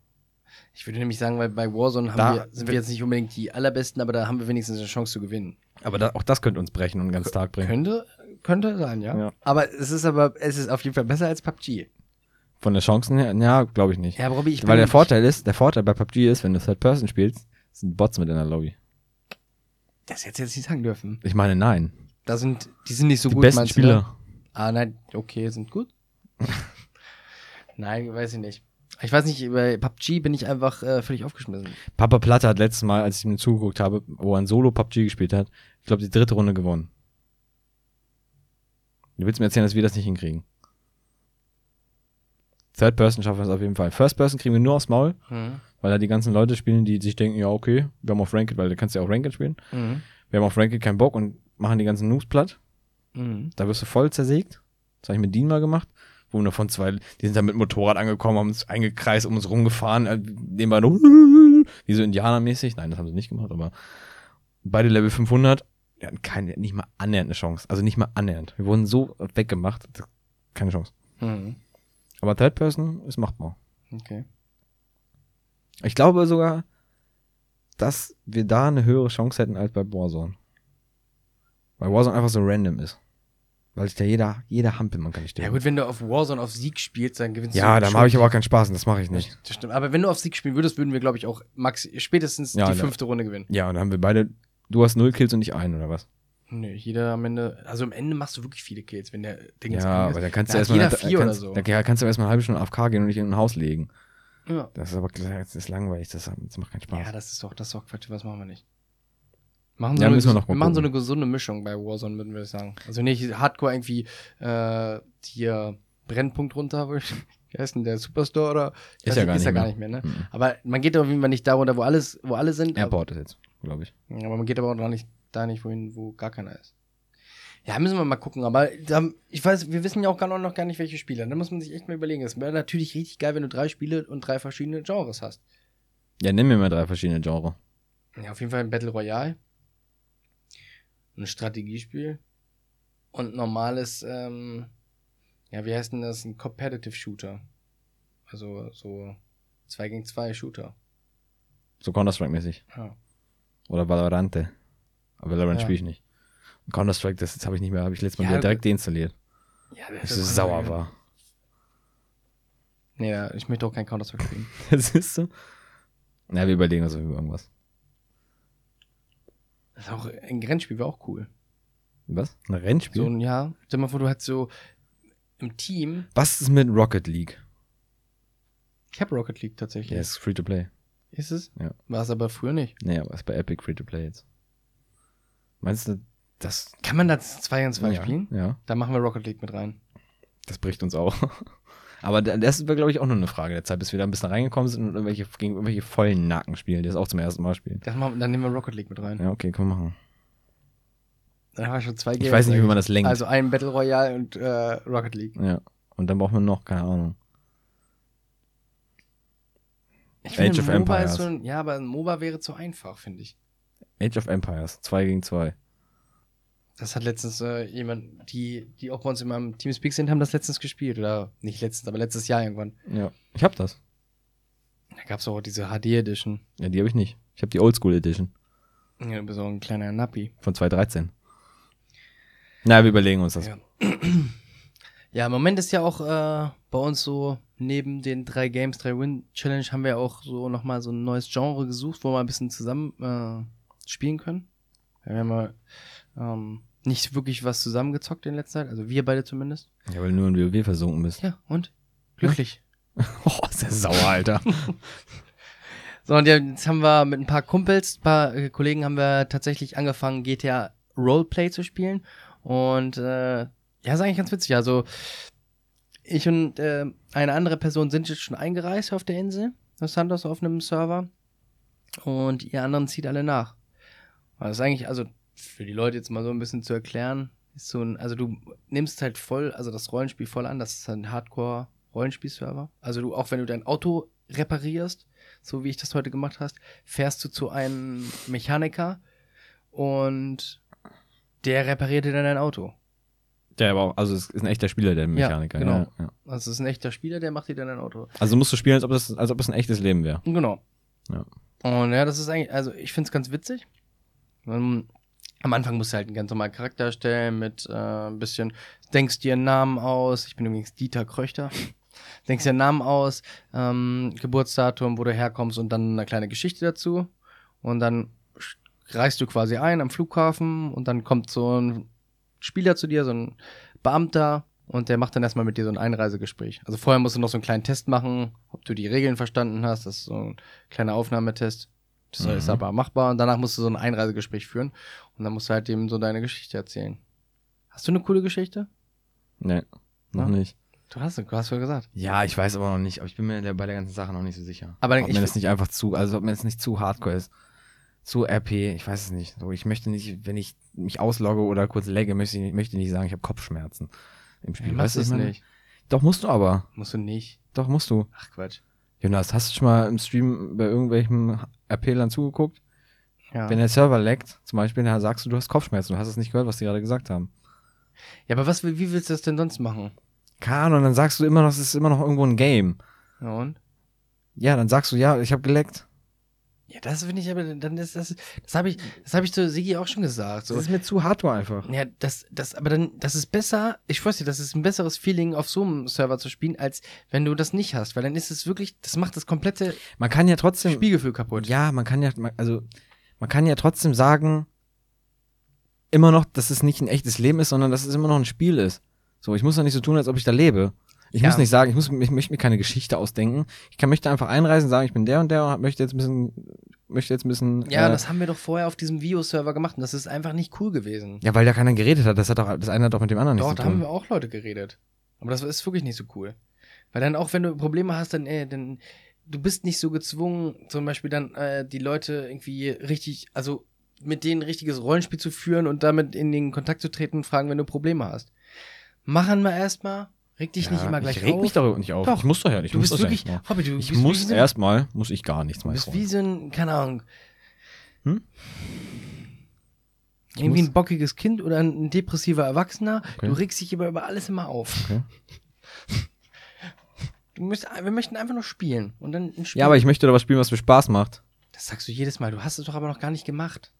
Ich würde nämlich sagen, weil bei Warzone wir, sind wir jetzt nicht unbedingt die allerbesten, aber da haben wir wenigstens eine Chance zu gewinnen. Aber da, auch das könnte uns brechen und einen ganzen Tag bringen. Könnte, könnte sein, ja. Ja. Aber es ist aber, es ist auf jeden Fall besser als PUBG. Von der Chancen her, ja, glaube ich nicht. Ja, aber Robby, ich Weil der Vorteil ist, der Vorteil bei PUBG ist, wenn du Third Person spielst, sind Bots mit in der Lobby. Das hätte ich jetzt nicht sagen dürfen. Ich meine, nein. Da sind, die sind nicht so Die gut, besten du, ne? Spieler. Ah, nein, okay, sind gut. (laughs) nein, weiß ich nicht. Ich weiß nicht, bei PUBG bin ich einfach äh, völlig aufgeschmissen. Papa Platte hat letztes Mal, als ich ihm zugeguckt habe, wo er ein Solo PUBG gespielt hat, ich glaube, die dritte Runde gewonnen. Du willst mir erzählen, dass wir das nicht hinkriegen. Third Person schaffen wir es auf jeden Fall. First Person kriegen wir nur aufs Maul, Mhm. weil da die ganzen Leute spielen, die sich denken, ja, okay, wir haben auf Ranked, weil du kannst ja auch Ranked spielen. Mhm. Wir haben auf Ranked keinen Bock und machen die ganzen Noobs platt. Mhm. Da wirst du voll zersägt. Das habe ich mit Dean mal gemacht. Wo wir von zwei, die sind dann mit dem Motorrad angekommen, haben uns eingekreist, um uns rumgefahren, äh, nebenbei nur, (laughs) wie so Indianermäßig. Nein, das haben sie nicht gemacht, aber beide Level 500, die hatten keine, nicht mal annähernd eine Chance. Also nicht mal annähernd. Wir wurden so weggemacht, keine Chance. Mhm. Aber Third Person ist machbar. Okay. Ich glaube sogar, dass wir da eine höhere Chance hätten als bei Warzone. Weil Warzone einfach so random ist. Weil sich da jeder, jeder Hampelmann kann nicht Ja stehen. gut, wenn du auf Warzone auf Sieg spielst, dann gewinnst Ja, du. dann schon. habe ich aber auch keinen Spaß und das mache ich nicht. Das stimmt. Aber wenn du auf Sieg spielen würdest, würden wir, glaube ich, auch max spätestens Ja, die fünfte Runde gewinnen. Ja, und dann haben wir beide, du hast null Kills und ich einen, oder was? Nö, jeder am Ende, also am Ende machst du wirklich viele Kills, wenn der Ding jetzt Ja, ist. aber dann kannst du erstmal jeder dann vier oder kannst, so. Da ja, kannst du erstmal eine halbe Stunde AFK gehen und nicht in ein Haus legen. Ja. Das ist aber das ist langweilig, das, das macht keinen Spaß. ja, das ist doch, das ist doch Quatsch, was machen wir nicht? Machen Ja, eine, wir mal machen so eine gesunde Mischung bei Warzone, würden wir sagen. Also nicht Hardcore irgendwie äh, hier Brennpunkt runter, wo (laughs) ich, wie heißt denn der Superstore oder? Ist ja nicht, gar ist ja nicht gar mehr. nicht mehr, ne? Mhm. Aber man geht auf jeden Fall nicht da runter, wo alles, wo alle sind. Airport ist jetzt, glaube ich. Ja, Aber man geht aber auch noch nicht da nicht wohin, wo gar keiner ist. Ja, müssen wir mal gucken. Aber da, ich weiß, wir wissen ja auch gar noch, gar nicht, welche Spiele. Da muss man sich echt mal überlegen. Es wäre natürlich richtig geil, wenn du drei Spiele und drei verschiedene Genres hast. Ja, nimm mir mal drei verschiedene Genre. Ja, auf jeden Fall ein Battle Royale. Ein Strategiespiel. Und normales, ähm, ja, wie heißt denn das? Ein Competitive Shooter. Also so 2 gegen 2 Shooter. So Counter-Strike-mäßig. Ja. Oder Valorante. Aber Valorant Ja. spiele ich nicht. Counter-Strike, das, das habe ich nicht mehr, habe ich letztes Mal Ja, wieder direkt deinstalliert. Ja, Das ist sauer war. Nee, ja, ich möchte auch kein Counter-Strike spielen. (laughs) Das ist so. Na, wir überlegen uns über irgendwas. Das ist auch, ein Rennspiel wäre auch cool. Was? Ein Rennspiel? So ein Jahr. Stell mal vor, du hast so im Team. Was ist mit Rocket League? Ich habe Rocket League tatsächlich. Der ist free to play. Ist es? Ja. War es aber früher nicht. Nee, aber ist bei Epic free to play jetzt. Meinst du, das. Kann man das 2 gegen 2 ja, spielen? Ja, Da machen wir Rocket League mit rein. das bricht uns auch. (laughs) aber da- das ist, glaube ich, auch nur eine Frage der Zeit, bis wir da ein bisschen reingekommen sind und irgendwelche, gegen irgendwelche vollen Nacken spielen, die das auch zum ersten Mal spielen. Das machen, dann nehmen wir Rocket League mit rein. Ja, okay, können wir machen. Dann haben wir schon zwei Ich weiß nicht, wie man das lenkt. Also ein Battle Royale und äh, Rocket League. Ja. Und dann braucht man noch, keine Ahnung. Ich Age finde, of MOBA Empires. ist so ein, ja, aber ein MOBA wäre zu einfach, finde ich. Age of Empires, 2 gegen 2. Das hat letztens äh, jemand, die, die auch bei uns in meinem Teamspeak sind, haben das letztens gespielt. Oder nicht letztens, aber letztes Jahr irgendwann. Ja. Ich hab das. Da gab es auch diese HD-Edition. Ja, die habe ich nicht. Ich habe die Oldschool Edition Ja, du bist so ein kleiner Nappi. von 2013. Na, wir überlegen uns das. Ja. (clears throat) Ja, im Moment ist ja auch äh, bei uns so, neben den drei Games, drei Win-Challenge, haben wir auch so nochmal so ein neues Genre gesucht, wo wir ein bisschen zusammen äh, spielen können. Wir haben ja ähm, nicht wirklich was zusammengezockt in letzter Zeit, also wir beide zumindest. Ja, weil du nur in WoW versunken bist. Ja, und? Glücklich. (laughs) Oh, ist der sauer, Alter. (laughs) So, und jetzt haben wir mit ein paar Kumpels, ein paar äh, Kollegen haben wir tatsächlich angefangen, GTA Roleplay zu spielen. Und äh, ja, ist eigentlich ganz witzig. Also, ich und äh, eine andere Person sind jetzt schon eingereist auf der Insel, auf Santos, auf einem Server. Und ihr anderen zieht alle nach. Das ist eigentlich, also für die Leute jetzt mal so ein bisschen zu erklären, ist so ein, also du nimmst halt voll, also das Rollenspiel voll an, das ist ein Hardcore-Rollenspiel-Server. Also du, auch wenn du dein Auto reparierst, so wie ich das heute gemacht hast, fährst du zu einem Mechaniker und der repariert dir dann dein Auto. Der aber auch, also es ist ein echter Spieler, der Mechaniker. genau. Ja, ja. Also es ist ein echter Spieler, der macht dir dann dein Auto. Also musst du spielen, als ob das, als ob es ein echtes Leben wäre. Genau. Ja. Und ja, das ist eigentlich, also ich finde es ganz witzig. Ähm, am Anfang musst du halt einen ganz normalen Charakter erstellen mit äh, ein bisschen, denkst dir einen Namen aus. Ich bin übrigens Dieter Kröchter. (laughs) denkst dir einen Namen aus, ähm, Geburtsdatum, wo du herkommst und dann eine kleine Geschichte dazu. Und dann reist du quasi ein am Flughafen und dann kommt so ein Spieler zu dir, so ein Beamter, und der macht dann erstmal mit dir so ein Einreisegespräch. Also vorher musst du noch so einen kleinen Test machen, ob du die Regeln verstanden hast. Das ist so ein kleiner Aufnahmetest. Das ist Mhm. aber machbar. Und danach musst du so ein Einreisegespräch führen. Und dann musst du halt dem so deine Geschichte erzählen. Hast du eine coole Geschichte? Nee, noch Ja. nicht. Du hast, du hast ja gesagt. Ja, ich weiß aber noch nicht, aber ich bin mir bei der ganzen Sache noch nicht so sicher. Aber ob ich- mir das nicht einfach zu, also ob mir das nicht zu hardcore ist. Zu RP, ich weiß es nicht. So, ich möchte nicht, wenn ich mich auslogge oder kurz lagge, möchte ich nicht, möchte nicht sagen, ich habe Kopfschmerzen im Spiel. Ja, weißt du, es nicht. Doch, musst du aber. Musst du nicht. Doch, musst du. Ach Quatsch. Jonas, hast du schon mal im Stream bei irgendwelchen RP-Lern zugeguckt? Ja. Wenn der Server laggt, zum Beispiel, dann sagst du, du hast Kopfschmerzen. Du hast es nicht gehört, was die gerade gesagt haben. ja, aber was, wie willst du das denn sonst machen? Keine Ahnung, dann sagst du immer noch, es ist immer noch irgendwo ein Game. Ja und? Ja, dann sagst du, ja, ich habe geleckt. Ja, das finde ich aber, dann ist das, das habe ich, das habe ich zu Sigi auch schon gesagt. So. Das ist mir zu hardcore einfach. Ja, das, das, aber dann, das ist besser, ich weiß nicht, das ist ein besseres Feeling, auf so einem Server zu spielen, als wenn du das nicht hast, weil dann ist es wirklich, das macht das komplette Man kann ja trotzdem. Spielgefühl kaputt. Ja, man kann ja, also man kann ja trotzdem sagen, immer noch, dass es nicht ein echtes Leben ist, sondern dass es immer noch ein Spiel ist. So, ich muss doch nicht so tun, als ob ich da lebe. Ich Ja. muss nicht sagen, ich, muss, ich möchte mir keine Geschichte ausdenken. Ich kann, möchte einfach einreisen, sagen, ich bin der und der und möchte jetzt ein bisschen, möchte jetzt ein bisschen. Ja, äh, das haben wir doch vorher auf diesem Video-Server gemacht und das ist einfach nicht cool gewesen. ja, weil da keiner geredet hat. Das hat doch, das eine hat doch mit dem anderen Doch, nichts da zu haben tun. wir auch Leute geredet. Aber das ist wirklich nicht so cool. Weil dann auch, wenn du Probleme hast, dann, äh, dann, du bist nicht so gezwungen, zum Beispiel dann äh, die Leute irgendwie richtig, also mit denen ein richtiges Rollenspiel zu führen und damit in den Kontakt zu treten und fragen, wenn du Probleme hast. Machen wir erstmal, reg dich nicht immer gleich ich reg auf. mich doch nicht auf. Doch. Ich muss doch ja nicht. du bist ja wirklich, machen. Hobby, du Ich bist muss so, erstmal, muss ich gar nichts, du mein bist Freund. wie so ein, keine Ahnung, Hm? irgendwie muss- ein bockiges Kind oder ein depressiver Erwachsener. Okay. Du regst dich über, über alles immer auf. Okay. Du müsst, wir möchten einfach nur spielen. Und dann Spiel. Ja, aber ich möchte doch was spielen, was mir Spaß macht. Das sagst du jedes Mal. Du hast es doch aber noch gar nicht gemacht.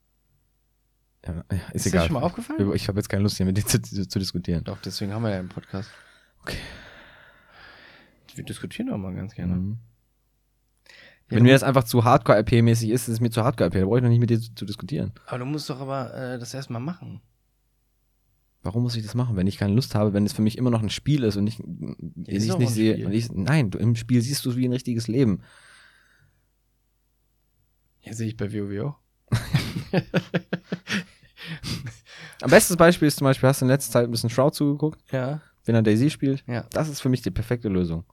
Ja, ja, ist, Ist dir egal. schon mal aufgefallen? Ich habe jetzt keine Lust, hier mit dir zu, zu, zu diskutieren. Doch, deswegen haben wir ja einen Podcast. Wir diskutieren doch mal ganz gerne. Mhm. Ja, Wenn mir das einfach zu Hardcore-RP-mäßig ist, ist es mir zu Hardcore-RP. Da brauche ich noch nicht mit dir zu, zu diskutieren. Aber du musst doch aber äh, das erstmal machen. Warum muss ich das machen, wenn ich keine Lust habe, wenn es für mich immer noch ein Spiel ist und ich, Ist ich nicht sehe. Und ich, nein, du, im Spiel siehst du es wie ein richtiges Leben. Ja, sehe ich bei WoW auch. (laughs) Am bestes Beispiel ist zum Beispiel, hast du in letzter Zeit ein bisschen Shroud zugeguckt, Ja. Wenn er Daisy spielt. Ja. Das ist für mich die perfekte Lösung.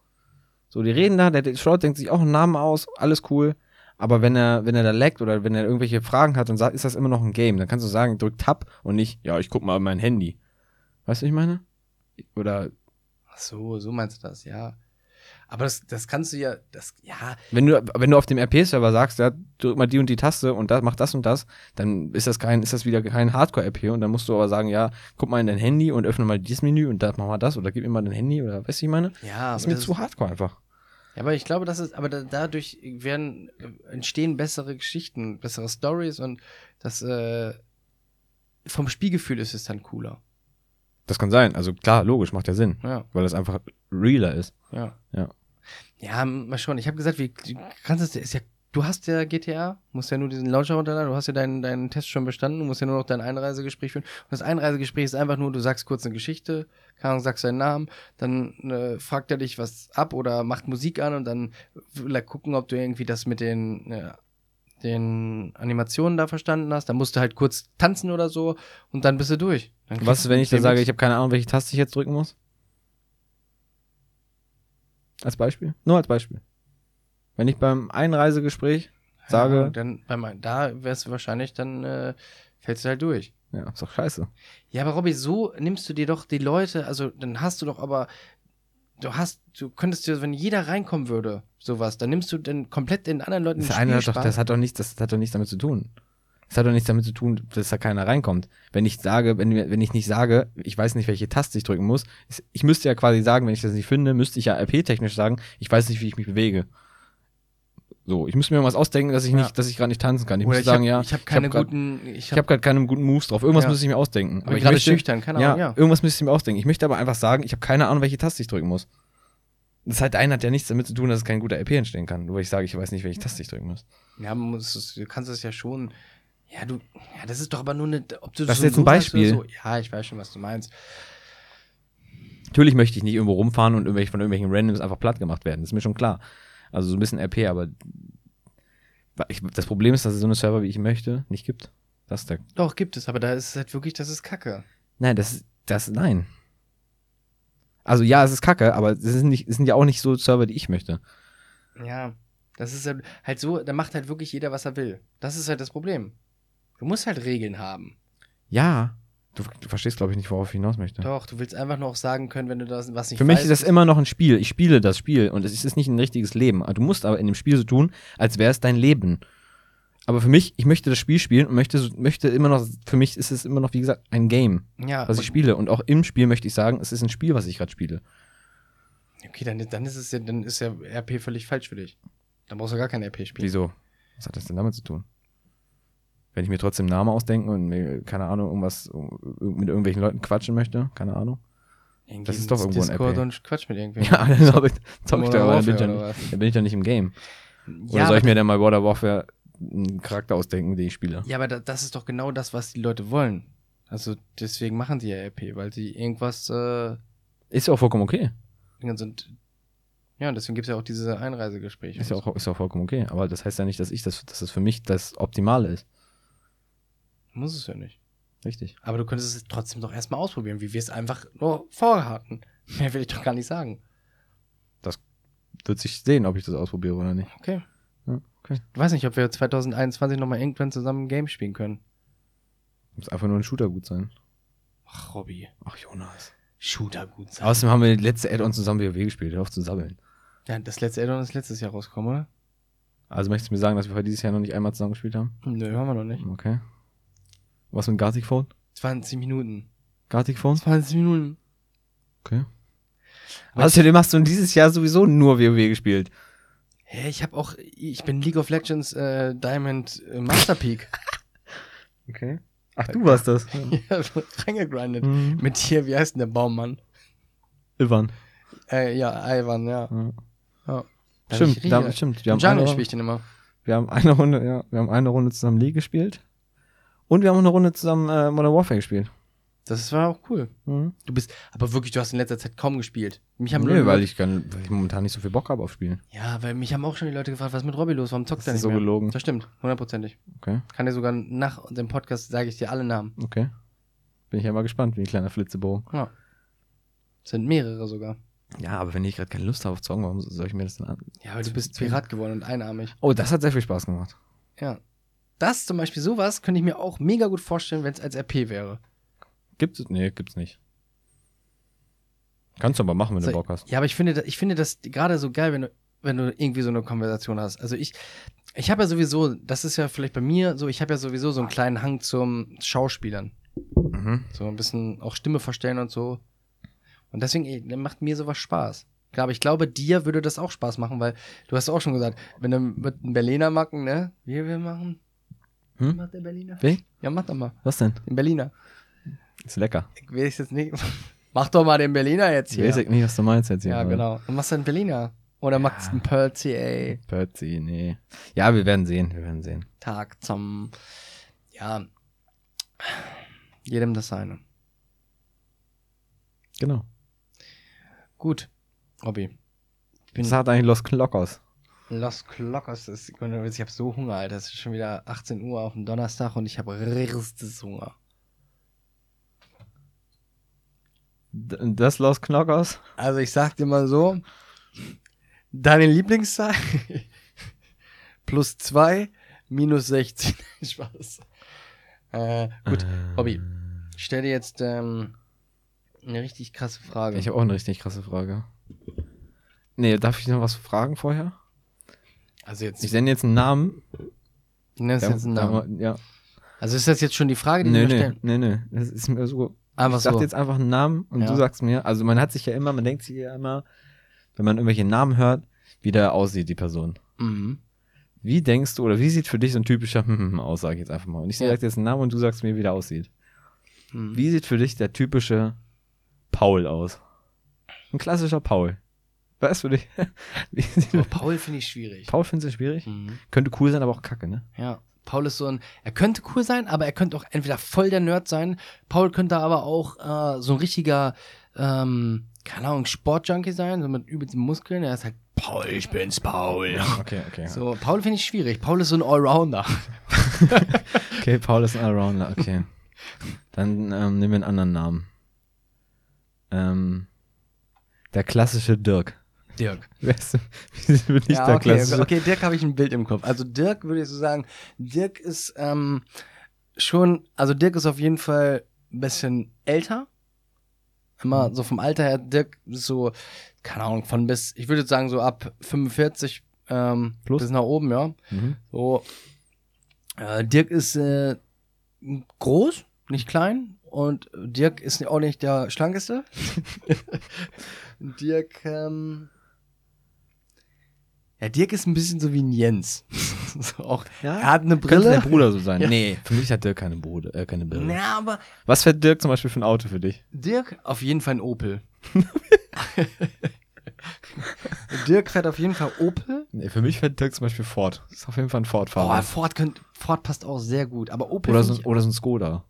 So, die reden da, der Shroud denkt sich auch einen Namen aus, alles cool. Aber wenn er, wenn er da laggt oder wenn er irgendwelche Fragen hat sagt, ist das immer noch ein Game, dann kannst du sagen, drück Tab und nicht, ja, ich guck mal mein Handy. Weißt du, ich meine? Oder Ach so, so meinst du das, ja. Aber das, das kannst du ja, das, ja, wenn du, wenn du auf dem RP-Server sagst, ja, drück mal die und die Taste und das, mach das und das, dann ist das kein, ist das wieder kein Hardcore-RP und dann musst du aber sagen, ja, guck mal in dein Handy und öffne mal dieses Menü und da mach mal das oder gib mir mal dein Handy oder weißt du, ich meine? ja, Das ist mir das zu Hardcore einfach. Ja, aber ich glaube, das ist, aber da, dadurch werden, äh, entstehen bessere Geschichten, bessere Stories und das, äh, vom Spielgefühl ist es dann cooler. Das kann sein. Also klar, logisch, macht ja Sinn. Ja, Weil das einfach realer ist. ja. Ja. Ja, mal schon. Ich habe gesagt, wie, du kannst es, ist ja, du hast ja GTA, musst ja nur diesen Launcher runterladen, du hast ja deinen, deinen Test schon bestanden, du musst ja nur noch dein Einreisegespräch führen. Und das Einreisegespräch ist einfach nur, du sagst kurz eine Geschichte, keine sagst deinen Namen, dann äh, fragt er dich was ab oder macht Musik an und dann will er gucken, ob du irgendwie das mit den, äh, den Animationen da verstanden hast. Dann musst du halt kurz tanzen oder so und dann bist du durch. Was, wenn ich da sage, ich habe keine Ahnung, welche Taste ich jetzt drücken muss? Als Beispiel? Nur als Beispiel. Wenn ich beim Einreisegespräch sage, Ja, dann beim, da wärst du wahrscheinlich, dann äh, fällst du halt durch. ja, ist doch scheiße. Ja, aber Robby, so nimmst du dir doch die Leute, also dann hast du doch aber, du hast, du könntest dir, wenn jeder reinkommen würde, sowas, dann nimmst du dann komplett den anderen Leuten Das, den eine hat doch, Spielspaß. das, hat doch nichts, das hat doch nichts damit zu tun. Das hat doch nichts damit zu tun, dass da keiner reinkommt. Wenn ich sage, wenn, wenn ich nicht sage, ich weiß nicht, welche Taste ich drücken muss, ich müsste ja quasi sagen, wenn ich das nicht finde, müsste ich ja RP-technisch sagen, ich weiß nicht, wie ich mich bewege. So, ich müsste mir irgendwas ausdenken, dass ich Ja. nicht, dass ich gerade nicht tanzen kann. Ich Oder muss ich sagen, hab, ja, ich habe keine grad- guten, ich ich habe habe gerade keine guten Moves drauf. Irgendwas Ja. muss ich mir ausdenken. aber ich gerade schüchtern, keine ja, Ahnung, ja. irgendwas müsste ich mir ausdenken. Ich möchte aber einfach sagen, ich habe keine Ahnung, welche Taste ich drücken muss. Das hat eine hat ja nichts damit zu tun, dass es kein guter RP entstehen kann. Nur weil ich sage, ich weiß nicht, welche Taste ich drücken muss. Ja, muss du kannst es ja schon, ja, du, ja, das ist doch aber nur eine, ob du Das ist so jetzt ein Beispiel. So. Ja, ich weiß schon, was du meinst. Natürlich möchte ich nicht irgendwo rumfahren und irgendwelche, von irgendwelchen Randoms einfach platt gemacht werden. Das ist mir schon klar. Also so ein bisschen RP, aber ich, das Problem ist, dass es so eine Server, wie ich möchte, nicht gibt. Das ist der. Doch, gibt es, aber da ist es halt wirklich, das ist Kacke. Nein, das ist. Das, nein. Also ja, es ist kacke, aber es sind, nicht, es sind ja auch nicht so Server, die ich möchte. Ja, das ist halt- halt so, da macht halt wirklich jeder, was er will. Das ist halt das Problem. Du musst halt Regeln haben. Ja. Du, du verstehst, glaube ich, nicht, worauf ich hinaus möchte. Doch, du willst einfach nur auch sagen können, wenn du das was nicht Für mich weißt. ist das immer noch ein Spiel. Ich spiele das Spiel und es ist nicht ein richtiges Leben. Du musst aber in dem Spiel so tun, als wäre es dein Leben. Aber für mich, ich möchte das Spiel spielen und möchte, möchte immer noch, für mich ist es immer noch, wie gesagt, ein Game, ja, was ich spiele. Und auch im Spiel möchte ich sagen, es ist ein Spiel, was ich gerade spiele. okay, dann, dann ist es ja, dann ist ja RP völlig falsch für dich. Dann brauchst du gar kein RP spielen. Wieso? Was hat das denn damit zu tun? Wenn ich mir trotzdem Namen ausdenken und mir, keine Ahnung, irgendwas mit irgendwelchen Leuten quatschen möchte, keine Ahnung. Irgendwie das ist doch irgendwo ein Discord RP. und Quatsch mit irgendwem. (laughs) Ja, dann hab ich, zock (laughs) ich da, aber dann bin ich, oder was? dann bin ich dann nicht im Game. Oder Ja, soll ich mir dann mal of Warfare einen Charakter ausdenken, den ich spiele? Ja, aber da, das ist doch genau das, was die Leute wollen. Also deswegen machen die ja RP, weil sie irgendwas äh, Ist ja auch vollkommen okay. Sind. Ja, deswegen gibt es ja auch diese Einreisegespräche. Ist ja auch, ist ja auch vollkommen okay. Aber das heißt ja nicht, dass ich das, dass das für mich das Optimale ist. Muss es ja nicht. Richtig. Aber du könntest es trotzdem doch erstmal ausprobieren, wie wir es einfach nur vorher hatten. (laughs) Mehr will ich doch gar nicht sagen. Wird sich sehen, ob ich das ausprobiere oder nicht. Okay. Ja, okay. Ich weiß nicht, ob wir 2021 nochmal irgendwann zusammen ein Game spielen können. Muss einfach nur ein Shooter gut sein. Ach, Robby. Ach, Jonas. Shooter gut sein. Außerdem haben wir die letzte Add-on zusammen WoW gespielt. Hör auf zu sabbeln. Ja, das letzte Addon ist letztes Jahr rausgekommen, oder? Also möchtest du mir sagen, dass wir dieses Jahr noch nicht einmal zusammen gespielt haben? Nö, haben wir noch nicht. Okay. Was mit Gartic Phone? 20 Minuten. Gartic Phone? 20 Minuten. Okay. Außerdem hast du dieses Jahr sowieso nur WoW gespielt. Hä, ich habe auch, ich bin League of Legends äh, Diamond äh, Master Peak. (laughs) Okay. Ach, du warst das. (laughs) ja, reingegrindet. Mhm. Mit hier, wie heißt denn der Baummann? Ivan. Äh, ja, Ivan, ja. Ja. ja. Stimmt, hab da, stimmt. Wir haben, Jungle eine, spiele ich den immer. wir haben eine Runde, ja, wir haben eine Runde zusammen League gespielt. Und wir haben eine Runde zusammen äh, Modern Warfare gespielt. Das war auch cool. Mhm. Du bist, aber wirklich, du hast in letzter Zeit kaum gespielt. Mich haben Nö, nur- weil ich, kann, weil ich momentan nicht so viel Bock habe auf Spielen. Ja, weil mich haben auch schon die Leute gefragt, was ist mit Robby los? Warum zockt Das er ist nicht so mehr? gelogen. Das stimmt, hundertprozentig. Okay, Kann dir sogar nach dem Podcast, sage ich dir alle Namen. okay. Bin ich ja mal gespannt, wie ein kleiner Flitzebogen. Ja. Sind mehrere sogar. Ja, aber wenn ich gerade keine Lust habe auf Zocken, warum soll ich mir das denn an? Ja, aber du bist Pirat geworden und einarmig. Oh, das hat sehr viel Spaß gemacht. Ja. Das zum Beispiel, sowas könnte ich mir auch mega gut vorstellen, wenn es als RP wäre. Gibt es? Nee, gibt's nicht. Kannst du aber machen, wenn du So, Bock hast. Ja, aber ich finde, ich finde das gerade so geil, wenn du, wenn du irgendwie so eine Konversation hast. Also ich, ich habe ja sowieso, das ist ja vielleicht bei mir so, ich habe ja sowieso so einen kleinen Hang zum Schauspielern. Mhm. So ein bisschen auch Stimme verstellen und so. Und deswegen ey, macht mir sowas Spaß. Aber ich glaube, dir würde das auch Spaß machen, weil du hast auch schon gesagt, wenn du mit einem Berliner machen, ne? Wie wir machen? Hm? Wie macht der Berliner? Wie? Ja, mach doch mal. Was denn? Den Berliner. Ist lecker. Ich weiß jetzt nicht. (laughs) Mach doch mal den Berliner jetzt Ich hier. weiß nicht, was du meinst jetzt hier. Ja, aber- genau. Und machst du einen Berliner? Oder machst du einen Percy, ey? Pötzi, nee. Ja, wir werden sehen, wir werden sehen. Tag zum. Ja. Jedem das seine. Genau. Gut. Robby. Ich bin Was hat eigentlich Los Clockers? Los Clockers. ist- Ich habe so Hunger, Alter. Es ist schon wieder 18 Uhr auf dem Donnerstag und ich habe richtig Hunger. Das Los Clockers? Also ich sag dir mal so, deine Lieblingszahl (laughs) plus 2 minus 16. (laughs) Spaß. Äh, gut, Robby, ich stell dir jetzt ähm, eine richtig krasse Frage. Ich habe auch eine richtig krasse Frage. Nee, darf ich noch was fragen vorher? Also jetzt, Ich nenne jetzt einen Namen. du nennst Da- jetzt einen Namen. Ja. Also ist das jetzt schon die Frage, die Nee, wir nee, stellen? nee, nee. Das ist mir so. Einfach ich sag so. jetzt einfach einen Namen und Ja. du sagst mir, also man hat sich ja immer, man denkt sich ja immer, wenn man irgendwelche Namen hört, wie der aussieht, die Person. Mhm. Wie denkst du oder wie sieht für dich so ein typischer (laughs) aus, sage ich jetzt einfach mal. Und ich Ja. sag dir jetzt einen Namen und du sagst mir, wie der aussieht. Mhm. Wie sieht für dich der typische Paul aus? Ein klassischer Paul. Weißt du dich? (laughs) Paul finde ich schwierig. Paul findest du schwierig? Mhm. Könnte cool sein, aber auch kacke, ne? Ja. Paul ist so ein, er könnte cool sein, aber er könnte auch entweder voll der Nerd sein. Paul könnte aber auch äh, so ein richtiger, ähm, keine Ahnung, Sportjunkie sein, so mit übelsten Muskeln. Er ist halt, Paul, ich bin's, Paul. Okay, okay. So, Paul finde ich schwierig. Paul ist so ein Allrounder. (laughs) Okay, Paul ist ein Allrounder, okay. Dann ähm, nehmen wir einen anderen Namen. Ähm, der klassische Dirk. Dirk. Weißt du, (laughs) Ja, der okay, klassische okay, Dirk habe ich ein Bild im Kopf. Also Dirk würde ich so sagen, Dirk ist ähm, schon, also Dirk ist auf jeden Fall ein bisschen älter. Immer so vom Alter her, Dirk ist so, keine Ahnung, von bis, ich würde jetzt sagen so ab 45 ähm, Plus? bis nach oben, ja. Mhm. So, äh, Dirk ist äh, groß, nicht klein. Und Dirk ist auch nicht der schlankeste. (laughs) Dirk, ähm, Ja, Dirk ist ein bisschen so wie ein Jens. (laughs) so auch, Ja? Er hat eine Könnte Brille. der Bruder so sein. Ja. Nee, für mich hat Dirk keine Brille. Äh, keine Brille. Ja, aber Was fährt Dirk zum Beispiel für ein Auto für dich? Dirk auf jeden Fall ein Opel. (laughs) Dirk fährt auf jeden Fall Opel. Nee, für mich fährt Dirk zum Beispiel Ford. Das ist auf jeden Fall ein Oh, Ford-Fahrer. Ford, könnt, Ford passt auch sehr gut. Aber Opel. oder, so, oder so ein Skoda.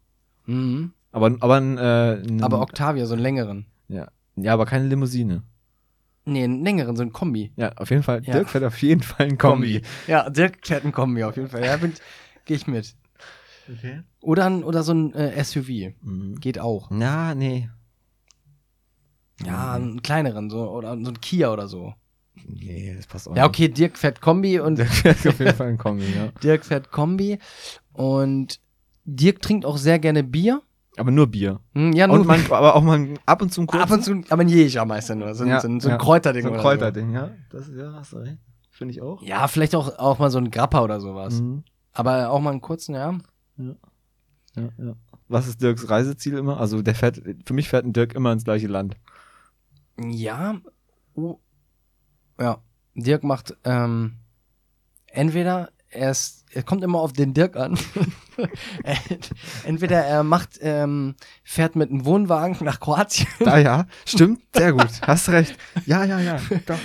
mhm. Aber, aber ein, äh, ein Aber Octavia, so einen längeren. ja. ja, aber keine Limousine. Nee, einen längeren, so ein Kombi. Ja, auf jeden Fall. Ja. Dirk fährt auf jeden Fall ein Kombi. Ja, Dirk fährt ein Kombi auf jeden Fall. Ja, bin- gehe ich mit. Okay. Oder, ein, oder so ein äh, SUV. Mhm. Geht auch. Na, nee. Ja, einen kleineren, so, oder so ein Kia oder so. Nee, das passt auch Ja, okay, Dirk fährt Kombi und Dirk fährt auf jeden Fall ein (laughs) Kombi, ja. Dirk fährt Kombi. Und Dirk trinkt auch sehr gerne Bier. Aber nur Bier. Hm, ja, nur Und man, aber auch mal ab und zu ein ab und zu, aber ein Jägermeister nur. So, ein- Ja, so, ein, so ein ja. Kräuterding So ein Kräuterding, ja. Das ist ja, hast du recht. Finde ich auch. so. Ja, vielleicht auch, auch mal so ein Grappa oder sowas. Mhm. Aber auch mal einen kurzen, ja. Ja, ja. Was ist Dirks Reiseziel immer? Also der fährt, für mich fährt ein Dirk immer ins gleiche Land. Ja. Oh. Ja. Dirk macht ähm, entweder er ist, er kommt immer auf den Dirk an. (laughs) entweder er macht, ähm, fährt mit einem Wohnwagen nach Kroatien Da ja, (laughs) stimmt, sehr gut. Hast recht. Ja, ja, ja. Doch.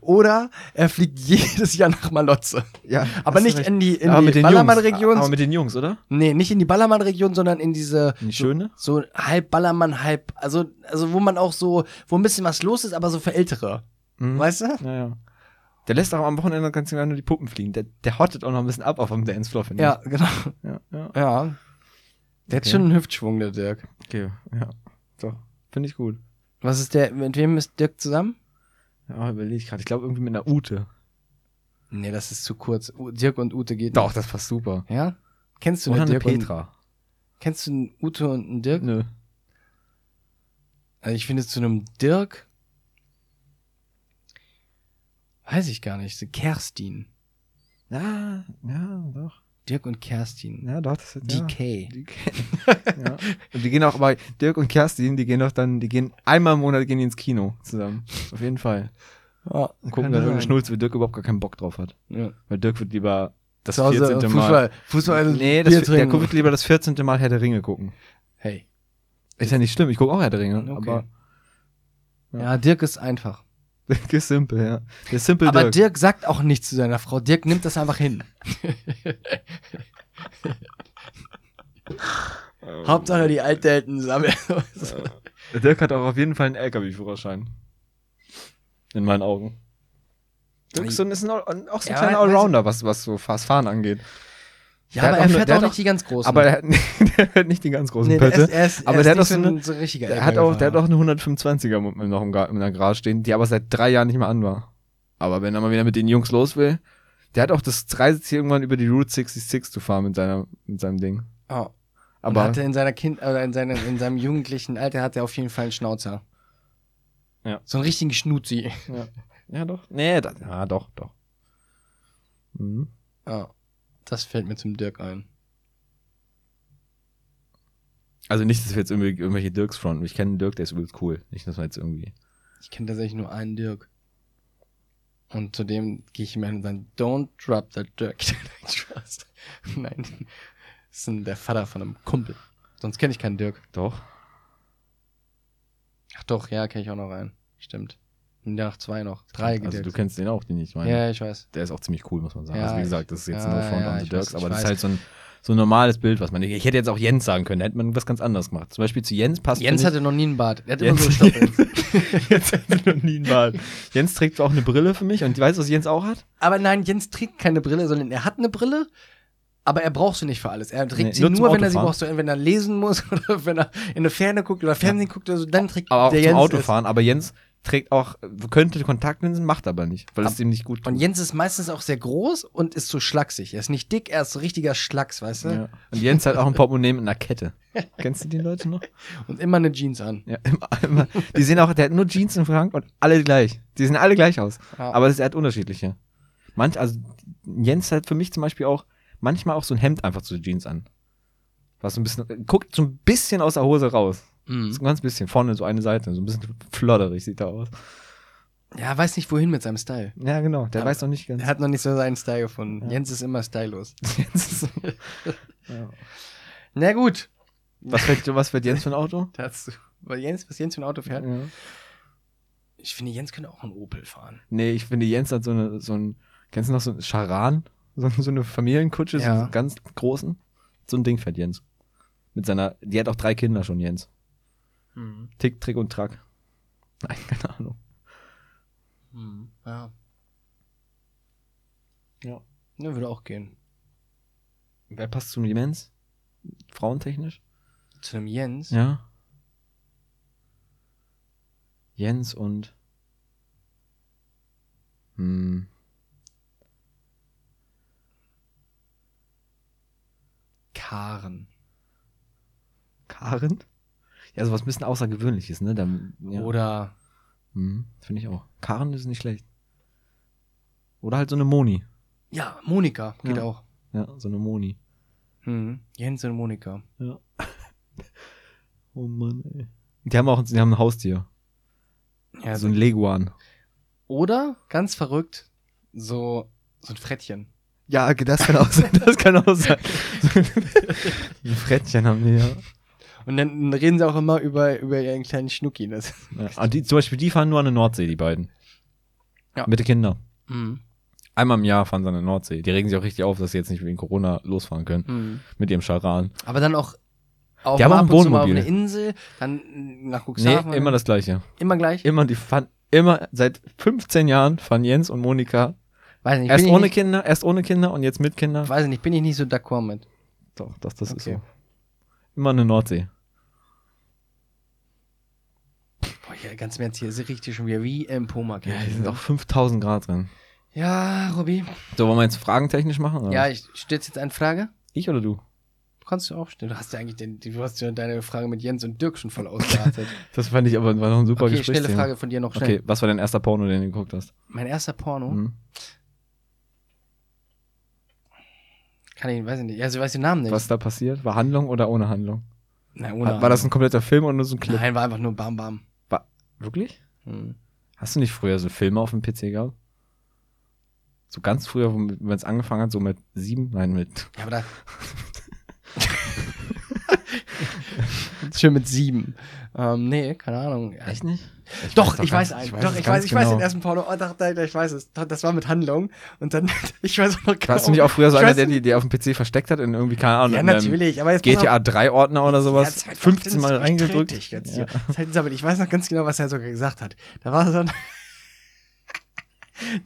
oder er fliegt jedes Jahr nach Malotze. ja Aber nicht recht. in die, in Aber die Ballermann-Region. Aber mit den Jungs, oder? Nee, nicht in die Ballermann-Region, sondern in diese In die schöne? so halb Ballermann, halb, also, also wo man auch so, wo ein bisschen was los ist, aber so für Ältere. Mhm. Weißt du? Ja, ja. Der lässt auch am Wochenende ganz gerne nur die Puppen fliegen. Der, der hottet auch noch ein bisschen ab auf dem Dancefloor, finde Ja, genau. ich. Ja, ja. Ja. Der hat Okay. schon einen Hüftschwung, der Dirk. Okay, ja. Doch, finde ich gut. Was ist der, mit wem ist Dirk zusammen? Ja, überlege ich gerade. Ich glaube irgendwie mit einer Ute. Nee, das ist zu kurz. U- Dirk und Ute geht Doch, nicht. das passt super. Ja? Kennst du Oder eine Dirk und, Petra. Kennst du einen Ute und einen Dirk? Nö. Also ich finde zu einem Dirk weiß ich gar nicht. Kerstin. Ja, ja, doch. Dirk und Kerstin. Ja, doch, das ist ja. DK. Ja. Und die gehen auch, aber Dirk und Kerstin, die gehen doch dann, die gehen einmal im Monat gehen die ins Kino zusammen. Auf jeden Fall. Ja, Und gucken dann irgendeine Schnulze, wie Dirk überhaupt gar keinen Bock drauf hat. Ja. Weil Dirk wird lieber das Zu Hause 14. Fußball, Mal. Fußball, Nee, Bier das, der wird lieber das 14. Mal Herr der Ringe gucken. Hey. Ist ja nicht schlimm, ich gucke auch Herr der Ringe. Okay. Aber Ja. Dirk ist einfach. Dirk (laughs) ist simpel, ja. Der ist simpel Aber Dirk. Dirk sagt auch nichts zu seiner Frau. Dirk nimmt das einfach hin. (laughs) Hauptsache die Alten sammeln. Dirk hat auch auf jeden Fall einen LKW-Führerschein. In meinen Augen. Dirk ist, so, ein- ist ein, auch so ein Ja, kleiner Allrounder, was, was so Fast Fahren angeht. Ja, Der aber er fährt der auch nicht die ganz großen. Aber der hat, (laughs) der hat nicht die ganz großen nee, der Pötte. ist, er ist, aber er der ist hat auch so eine- so richtiger Der hat auch, der hat auch eine 125er mit- noch im in der Garage stehen, die aber seit drei Jahren nicht mehr an war. Aber wenn er mal wieder mit den Jungs los will, der hat auch das Reiseziel irgendwann über die Route 66 zu fahren mit seiner, mit seinem Ding. Oh. Aber Und hatte in seiner Kind oder in seinem, in seinem jugendlichen Alter hat er auf jeden Fall einen Schnauzer. Ja. So einen richtigen Schnuzi. ja, ja doch. Nee, das, ja, doch, doch. Mhm. Ja. Das fällt mir zum Dirk ein. Also nicht, dass wir jetzt irgendwie irgendwelche Dirks fronten. Ich kenne einen Dirk, der ist übelst cool. Nicht, dass wir jetzt irgendwie. Ich kenne tatsächlich nur einen Dirk. Und zu dem gehe ich immer hin und sage, don't drop that Dirk. Nein, Spaß. (laughs) Nein. Das ist ein, der Vater von einem Kumpel. Sonst kenne ich keinen Dirk. Doch. Ach doch, ja, kenne ich auch noch einen. Stimmt. Ja, noch zwei noch. Drei Also du Dirks. kennst den auch, den ich meine. Ja, ich weiß. Der ist auch ziemlich cool, muss man sagen. Ja, also wie gesagt, das ist jetzt ja, no front ja, on the ich Dirks, weiß, aber das ist weiß. halt so ein, so ein normales Bild, was man. Ich hätte jetzt auch Jens sagen können, da hätte man was ganz anderes gemacht. Zum Beispiel zu Jens passt. Jens hatte noch nie einen Bart. Er hat Jens- immer so (laughs) Stoppeln. Jens hatte noch nie einen Bart. Jens trägt auch eine Brille für mich und weißt du, was Jens auch hat? Aber nein, Jens trägt keine Brille, sondern er hat eine Brille, aber er braucht sie nicht für alles. Er trägt Nee, sie nur nur, wenn er sie braucht, so, wenn er lesen muss (laughs) oder wenn er in eine Ferne guckt oder Fernsehen guckt oder so, dann trägt Aber auch der zum Jens Autofahren. Aber Jens trägt auch, könnte Kontaktlinsen, macht aber nicht, weil es ihm nicht gut Es. Und Jens ist meistens auch sehr groß und ist so schlaksig. Er ist nicht dick, er ist so richtiger Schlacks, weißt du? Ja. Und Jens hat auch ein Portemonnaie mit einer Kette. (laughs) Kennst du die Leute noch? Und immer eine Jeans an. Ja, immer, immer. Die sehen auch, der hat nur Jeans im Schrank und alle gleich. Die sehen alle gleich aus. Ja. Aber er hat unterschiedliche. Manch, also Jens hat für mich zum Beispiel auch manchmal auch so ein Hemd einfach zu Jeans an. Was so ein bisschen, guckt so ein bisschen aus der Hose raus. Mhm. So ein ganz bisschen, vorne so eine Seite, so ein bisschen flodderig sieht er aus. Ja, weiß nicht wohin mit seinem Style. Ja, genau. Der Aber weiß noch nicht ganz. Er hat noch nicht so seinen Style gefunden. Ja. Jens ist immer stylos. (laughs) (laughs) Ja. Na gut. Was fährt, was fährt Jens für ein Auto? (laughs) Dazu. Weil Jens, was Jens für ein Auto fährt? Ja. Ich finde, Jens könnte auch einen Opel fahren. Nee, ich finde, Jens hat so eine, so ein, kennst du noch so ein Charan? So, so eine Familienkutsche, so einen ganz großen. So ein Ding fährt Jens. Mit seiner, die hat auch drei Kinder schon, Jens. Tick, Trick und Track. (laughs) Nein, keine Ahnung. Hm. Ja. Ja. Ne, würde auch gehen. Wer passt zum Jens? Frauentechnisch? Zu einem Jens? Ja. Jens und. Hm. Karen. Karen? Ja, sowas ein bisschen Außergewöhnliches, ne? Dann, ja. Oder Hm, Finde ich auch. Karen ist nicht schlecht. Oder halt so eine Moni. ja, Monika geht Ja. auch. Ja, so eine Moni. Hm. Jens und Monika. Ja. (laughs) oh Mann, ey. Die haben auch die haben ein Haustier. Ja, so ein Leguan. Oder, ganz verrückt, so, so ein Frettchen. Ja, das kann auch sein. Das kann auch sein. (laughs) (laughs) ein Frettchen haben die, ja. Und dann reden sie auch immer über, über ihren kleinen Schnucki. Das, ja. Ah, die, zum Beispiel, die fahren nur an der Nordsee, die beiden. Ja. Mit den Kindern. mhm. Einmal im Jahr fahren sie an der Nordsee. Die regen sich auch richtig auf, dass sie jetzt nicht wegen Corona losfahren können. Mhm. Mit ihrem Charan. Aber dann auch, auch Die haben auch ein mal auf Wohnmobil. eine Insel, dann nach Nee, Cuxhaven. immer das Gleiche. Immer gleich? Immer, die fahren immer, seit 15 Jahren fahren Jens und Monika Weiß nicht, erst ohne nicht, Kinder, erst ohne Kinder und jetzt mit Kindern. Weiß ich nicht, bin ich nicht so d'accord mit. Doch, das, das ist Okay. so. Immer eine Nordsee. Boah, ja, ganz im Ernst, hier ist richtig schon wieder wie im Poma. Ja, hier sind auch 5000 Grad drin. Ja, Robby. So, wollen wir jetzt fragentechnisch machen? Oder? Ja, ich stelle jetzt eine Frage. Ich oder du? Kannst du auch stellen. Du hast ja eigentlich den, du hast ja deine Frage mit Jens und Dirk schon voll ausgeartet. (laughs) Das fand ich aber war noch ein super okay, Gespräch. schnelle Frage von dir noch schnell. Okay, was war dein erster Porno, den du geguckt hast? Mein erster Porno, Hm? kann ich, weiß ich nicht. Also, ich weiß den Namen nicht. Was da passiert? War Handlung oder ohne Handlung? Nein, War, ohne war das ein kompletter Film oder nur so ein Clip? Nein, war einfach nur Bam Bam. Wirklich? Hm. Hast du nicht früher so Filme auf dem PC gehabt? So ganz früher, wenn es angefangen hat, so mit sieben? Nein, mit. Ja, aber da. (laughs) Schön mit sieben. Ähm, nee, keine Ahnung. nicht? Doch, ich weiß einen. ich weiß Doch, ich weiß, ich weiß genau. den ersten Porno. Oh, da, da, ich weiß es. Das war mit Handlung. Und dann, (laughs) ich weiß auch noch genau. Warst du nicht auch früher so Ich einer, der die, der auf dem PC versteckt hat in irgendwie, keine Ahnung, Ja, natürlich. Aber jetzt. GTA 3 Ordner oder sowas, Ja, 15 Mal 2015 reingedrückt? Ich, jetzt Ja. aber ich weiß noch ganz genau, was er sogar gesagt hat. Da war so ein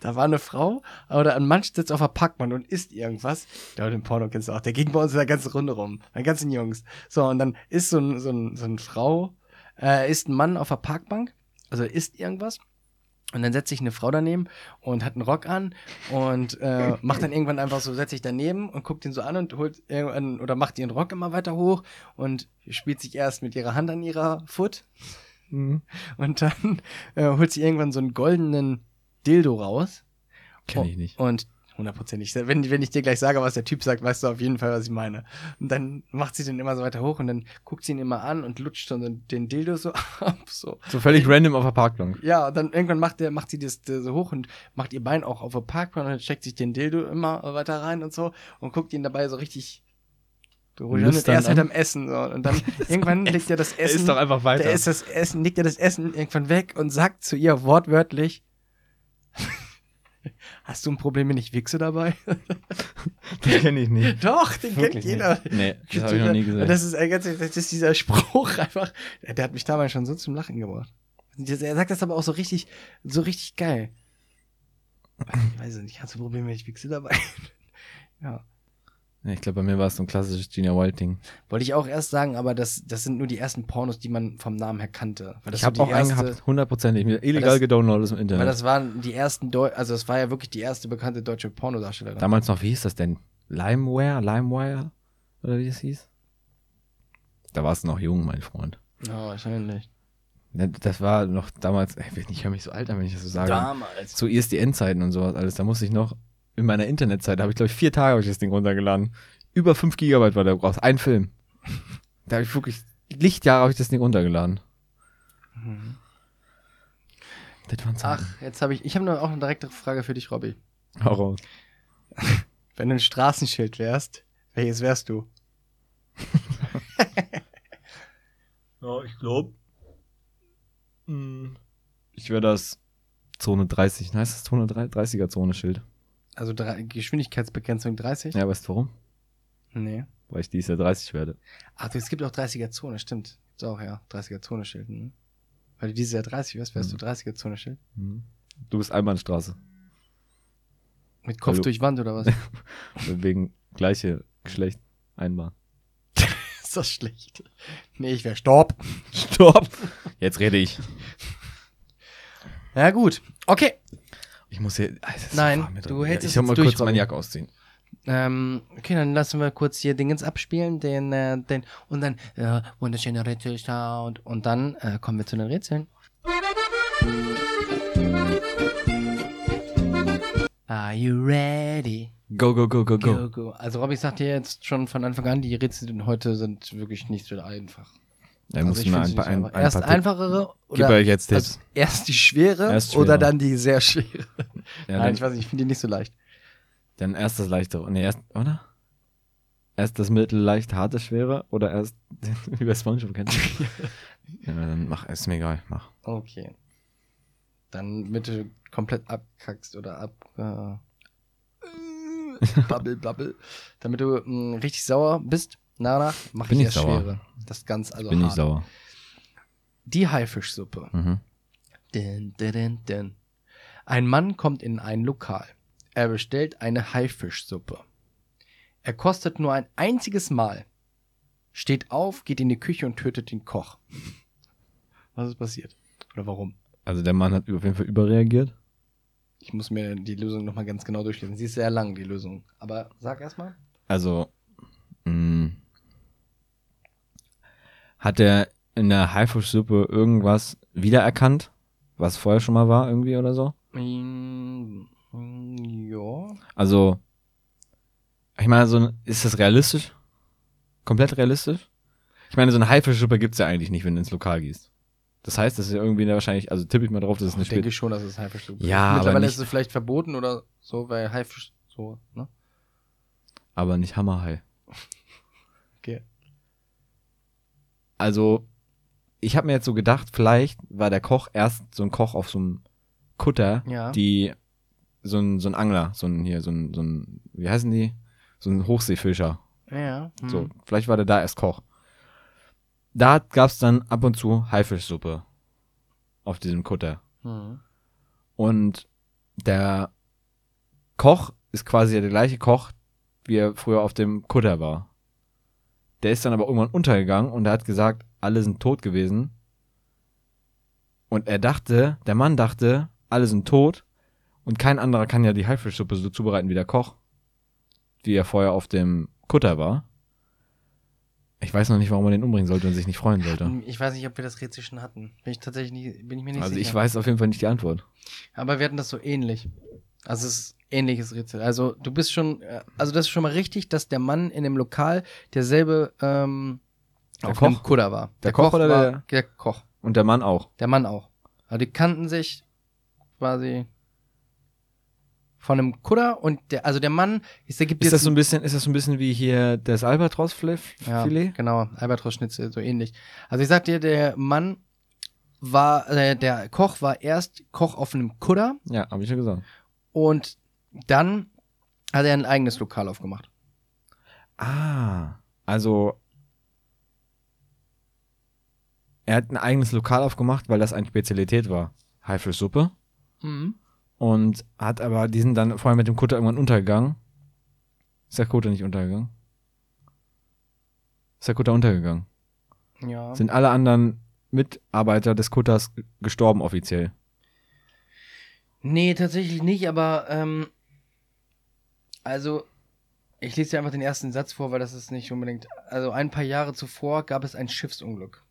Da war eine Frau oder ein Mann sitzt auf der Parkbank und isst irgendwas. Der den Porno kennst du auch. Der ging bei uns in der ganzen Runde rum. Bei den ganzen Jungs. So, und dann ist so, ein, so, ein, so eine Frau, äh, ist ein Mann auf der Parkbank, also isst irgendwas. Und dann setzt sich eine Frau daneben und hat einen Rock an und äh, (laughs) macht dann irgendwann einfach so, setzt sich daneben und guckt ihn so an und holt irgendwann oder macht ihren Rock immer weiter hoch und spielt sich erst mit ihrer Hand an ihrer Foot Mhm. und dann äh, holt sie irgendwann so einen goldenen Dildo raus. Kenn ich nicht. Und hundertprozentig. Wenn, wenn ich dir gleich sage, was der Typ sagt, weißt du auf jeden Fall, was ich meine. Und dann macht sie den immer so weiter hoch und dann guckt sie ihn immer an und lutscht dann so den Dildo so (laughs) ab. So. So völlig random auf der Parkbank. Ja, und dann irgendwann macht, der, macht sie das, das so hoch und macht ihr Bein auch auf der Parkbank und dann steckt sich den Dildo immer weiter rein und so und guckt ihn dabei so richtig. Und er ist halt am Essen. So. Und dann (laughs) irgendwann legt er das Er Essen. ist doch einfach weiter. Der ist das Essen, legt er das Essen irgendwann weg und sagt zu ihr wortwörtlich: (laughs) Hast du ein Problem, wenn ich wichse dabei? (laughs) Den kenne ich nicht. (laughs) Doch, den kennt Wirklich jeder. nicht. Nee, das habe ich noch nie gesehen. Das ist, äh, das ist dieser Spruch einfach. Der, hat mich damals schon so zum Lachen gebracht. Er sagt das aber auch so richtig, so richtig geil. Ich weiß nicht, hast du ein Problem, wenn ich wichse dabei? ja. Ich glaube, bei mir war es so ein klassisches Gina Wild-Ding. Wollte ich auch erst sagen, aber das, das sind nur die ersten Pornos, die man vom Namen her kannte. Weil Ich habe so auch die einen erste- gehabt, hundertprozentig. Mir illegal das- gedownloadet im Weil Internet. das waren die ersten, Deu also das war ja wirklich die erste bekannte deutsche Pornodarstellerin. Damals noch, wie hieß das denn? Limeware? Limewire? Oder wie es hieß? Da warst du noch jung, mein Freund. Ja, wahrscheinlich. Ne, Das war noch damals, ey, ich höre mich so alt an, wenn ich das so sage. Damals. Zu ISDN-Zeiten und sowas alles. Da musste ich noch, in meiner Internetzeit, habe ich glaube ich vier Tage habe ich das Ding runtergeladen. Über 5 Gigabyte war der brauchst. Ein Film. Da habe ich wirklich, Lichtjahre habe ich das Ding runtergeladen. Zeiten. Ach, jetzt habe ich, ich habe noch auch eine direkte Frage für dich, Robby. Hau raus. (laughs) Wenn du ein Straßenschild wärst, welches wärst du? (laughs) Ja, ich glaube. Ich wäre das Zone 30. Heißt das Zone 30er Zone Schild? Also drei, Geschwindigkeitsbegrenzung 30? Ja, weißt du warum? Nee. Weil ich dieses Jahr 30 werde. Ach, es gibt auch 30er Zone, stimmt. Gibt's auch, ja. 30er Zone Schild, ne? Weil du dieses Jahr 30 wärst, wärst Mhm. du 30er Zone Schild. Mhm. Du bist Einbahnstraße. Mit Kopf Hallo. durch Wand oder was? (laughs) Wegen gleiche Geschlecht. Einbahn. (laughs) ist das schlecht? Nee, ich wär Stopp. (laughs) Stopp! Jetzt rede ich. Ja, gut. Okay. Ich muss hier. Ah, Nein, du hältst es Ich soll mal kurz meine Robin. Jacke ausziehen. Ähm, okay, dann lassen wir kurz hier Dingens abspielen, den, äh, den, und dann, äh, wunderschöne Rätselsound, und dann, äh, kommen wir zu den Rätseln. Are you ready? Go, go, go, go, go. Go, go. Also, Robby sagt dir jetzt schon von Anfang an, die Rätsel heute sind wirklich nicht so einfach. Dann Also find's ein ein, ein Erst einfachere Gib oder euch jetzt Tipps. also erst die schwere Erst oder dann die sehr schwere. ja, (laughs) Nein, ich weiß nicht, ich finde die nicht so leicht. dann erst das leichtere. Nee, erst, oder? Erst das mittel, leicht, harte, schwere oder erst, (laughs) wie bei Spongebob kennst du? (laughs) ja, dann mach, ist mir egal, mach. Okay. Dann bitte komplett abkackst oder ab. Äh, babbel, babbel. Damit du mh, richtig sauer bist, danach mach Bin ich ich das. Schwere. Das ganz, also Bin hart. ich sauer. Die Haifischsuppe. Mhm. Din, din. Ein Mann kommt in ein Lokal. Er bestellt eine Haifischsuppe. Er kostet nur ein einziges Mal. Steht auf, geht in die Küche und tötet den Koch. Was ist passiert? Oder warum? Also der Mann hat auf jeden Fall überreagiert. Ich muss mir die Lösung nochmal ganz genau durchlesen. Sie ist sehr lang, die Lösung. Aber sag erstmal. Also, hat er in der Haifischsuppe irgendwas wiedererkannt, was vorher schon mal war irgendwie oder so? Mm, ja. Also, ich meine, so ein- ist das realistisch? Komplett realistisch? Ich meine, so eine Haifischsuppe gibt's ja eigentlich nicht, wenn du ins Lokal gehst. Das heißt, das ist ja irgendwie wahrscheinlich, also tippe ich mal drauf, dass es eine Ich denke schon, dass es Haifischsuppe Ja, ist. aber Mittlerweile nicht- ist es vielleicht verboten oder so, weil Haifisch so, ne? Aber nicht Hammerhai. Okay. Also, ich habe mir jetzt so gedacht, vielleicht war der Koch erst so ein Koch auf so einem Kutter, Ja. die so ein, so ein Angler, so ein hier, so ein, so ein, wie heißen die? So ein Hochseefischer. Ja. hm. So, vielleicht war der da erst Koch. Da gab's dann ab und zu Haifischsuppe auf diesem Kutter. Hm. Und der Koch ist quasi der gleiche Koch, wie er früher auf dem Kutter war. Der ist dann aber irgendwann untergegangen und er hat gesagt, alle sind tot gewesen. Und er dachte, der Mann dachte, alle sind tot und kein anderer kann ja die Haifischsuppe so zubereiten wie der Koch, wie er vorher auf dem Kutter war. Ich weiß noch nicht, warum man den umbringen sollte und sich nicht freuen sollte. Ich weiß nicht, ob wir das Rätsel schon hatten. Bin ich tatsächlich nicht, bin ich mir nicht Also sicher. ich weiß auf jeden Fall nicht die Antwort. Aber wir hatten das so ähnlich. Also es ist ähnliches Rätsel. Also du bist schon, also das ist schon mal richtig, dass der Mann in dem Lokal derselbe ähm, Der Koch? Kutter war. Der Koch oder war, der- der Koch. Und der Mann auch. Der Mann auch. Also die kannten sich quasi von einem Kutter und der, also der Mann, ist, der gibt Ist das so ein bisschen, ist das so ein bisschen wie hier das Albatros-Filet? Ja, genau, Albatros-Schnitzel, so ähnlich. Also ich sag dir, der Mann war, äh, der Koch war erst Koch auf einem Kutter Ja, habe ich ja gesagt. Und dann hat er ein eigenes Lokal aufgemacht. Ah, also er hat ein eigenes Lokal aufgemacht, weil das eine Spezialität war. Haifischsuppe. Mhm. Und hat aber diesen dann vorher mit dem Kutter irgendwann untergegangen. Ist der Kutter nicht untergegangen? Ist der Kutter untergegangen? Ja. Sind alle anderen Mitarbeiter des Kutters gestorben offiziell? Nee, tatsächlich nicht, aber ähm, also ich lese dir einfach den ersten Satz vor, weil das ist nicht unbedingt. Also ein paar Jahre zuvor gab es ein Schiffsunglück.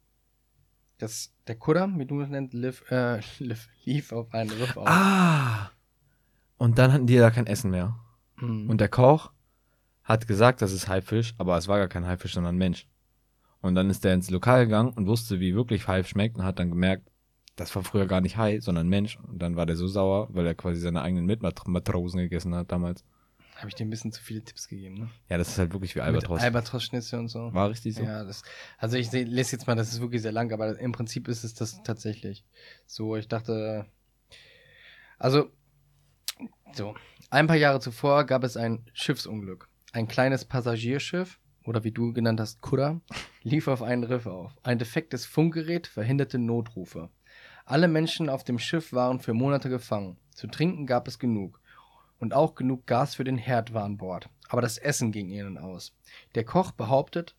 Das, der Kutter, wie du es nennst, lief, äh, (laughs) lief, lief auf einen Riff auf. Ah! Und dann hatten die da kein Essen mehr. Mhm. Und der Koch hat gesagt, das ist Haifisch, aber es war gar kein Haifisch, sondern ein Mensch. Und dann ist der ins Lokal gegangen und wusste, wie wirklich Haif schmeckt und hat dann gemerkt, das war früher gar nicht Hai, sondern Mensch. Und dann war der so sauer, weil er quasi seine eigenen Mitmatrosen gegessen hat damals. Habe ich dir ein bisschen zu viele Tipps gegeben, ne? Ja, das ist halt wirklich wie Albatros. Albatros-Schnitzel und so. War richtig so? Ja, das, also ich lese jetzt mal, das ist wirklich sehr lang, aber im Prinzip ist es das tatsächlich. So, ich dachte, also, so, ein paar Jahre zuvor gab es ein Schiffsunglück. Ein kleines Passagierschiff, oder wie du genannt hast, Kudder, (laughs) lief auf einen Riff auf. Ein defektes Funkgerät verhinderte Notrufe. Alle Menschen auf dem Schiff waren für Monate gefangen. Zu trinken gab es genug. Und auch genug Gas für den Herd war an Bord. Aber das Essen ging ihnen aus. Der Koch behauptet,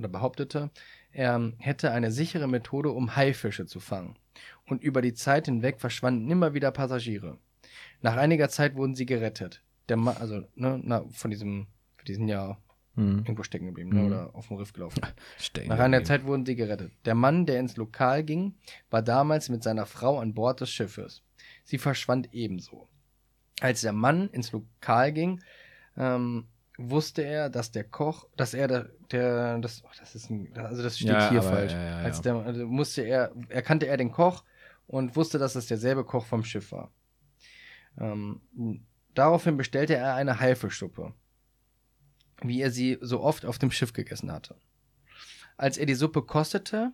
oder behauptete, er hätte eine sichere Methode, um Haifische zu fangen. Und über die Zeit hinweg verschwanden immer wieder Passagiere. Nach einiger Zeit wurden sie gerettet. Der Ma also, ne, na, von diesem, die sind ja Mhm. irgendwo stecken geblieben, ne, Mhm. oder auf dem Riff gelaufen. (laughs) Stecken Nach einer. Zeit wurden sie gerettet. Der Mann, der ins Lokal ging, war damals mit seiner Frau an Bord des Schiffes. Sie verschwand ebenso. Als der Mann ins Lokal ging, ähm, wusste er, dass der Koch, dass er der, der das, oh, das ist ein, also das steht Ja, hier aber- falsch. ja, ja. Als der, also musste er, erkannte er den Koch und wusste, dass es derselbe Koch vom Schiff war. Ähm, daraufhin bestellte er eine Haifischsuppe, wie er sie so oft auf dem Schiff gegessen hatte. Als er die Suppe kostete,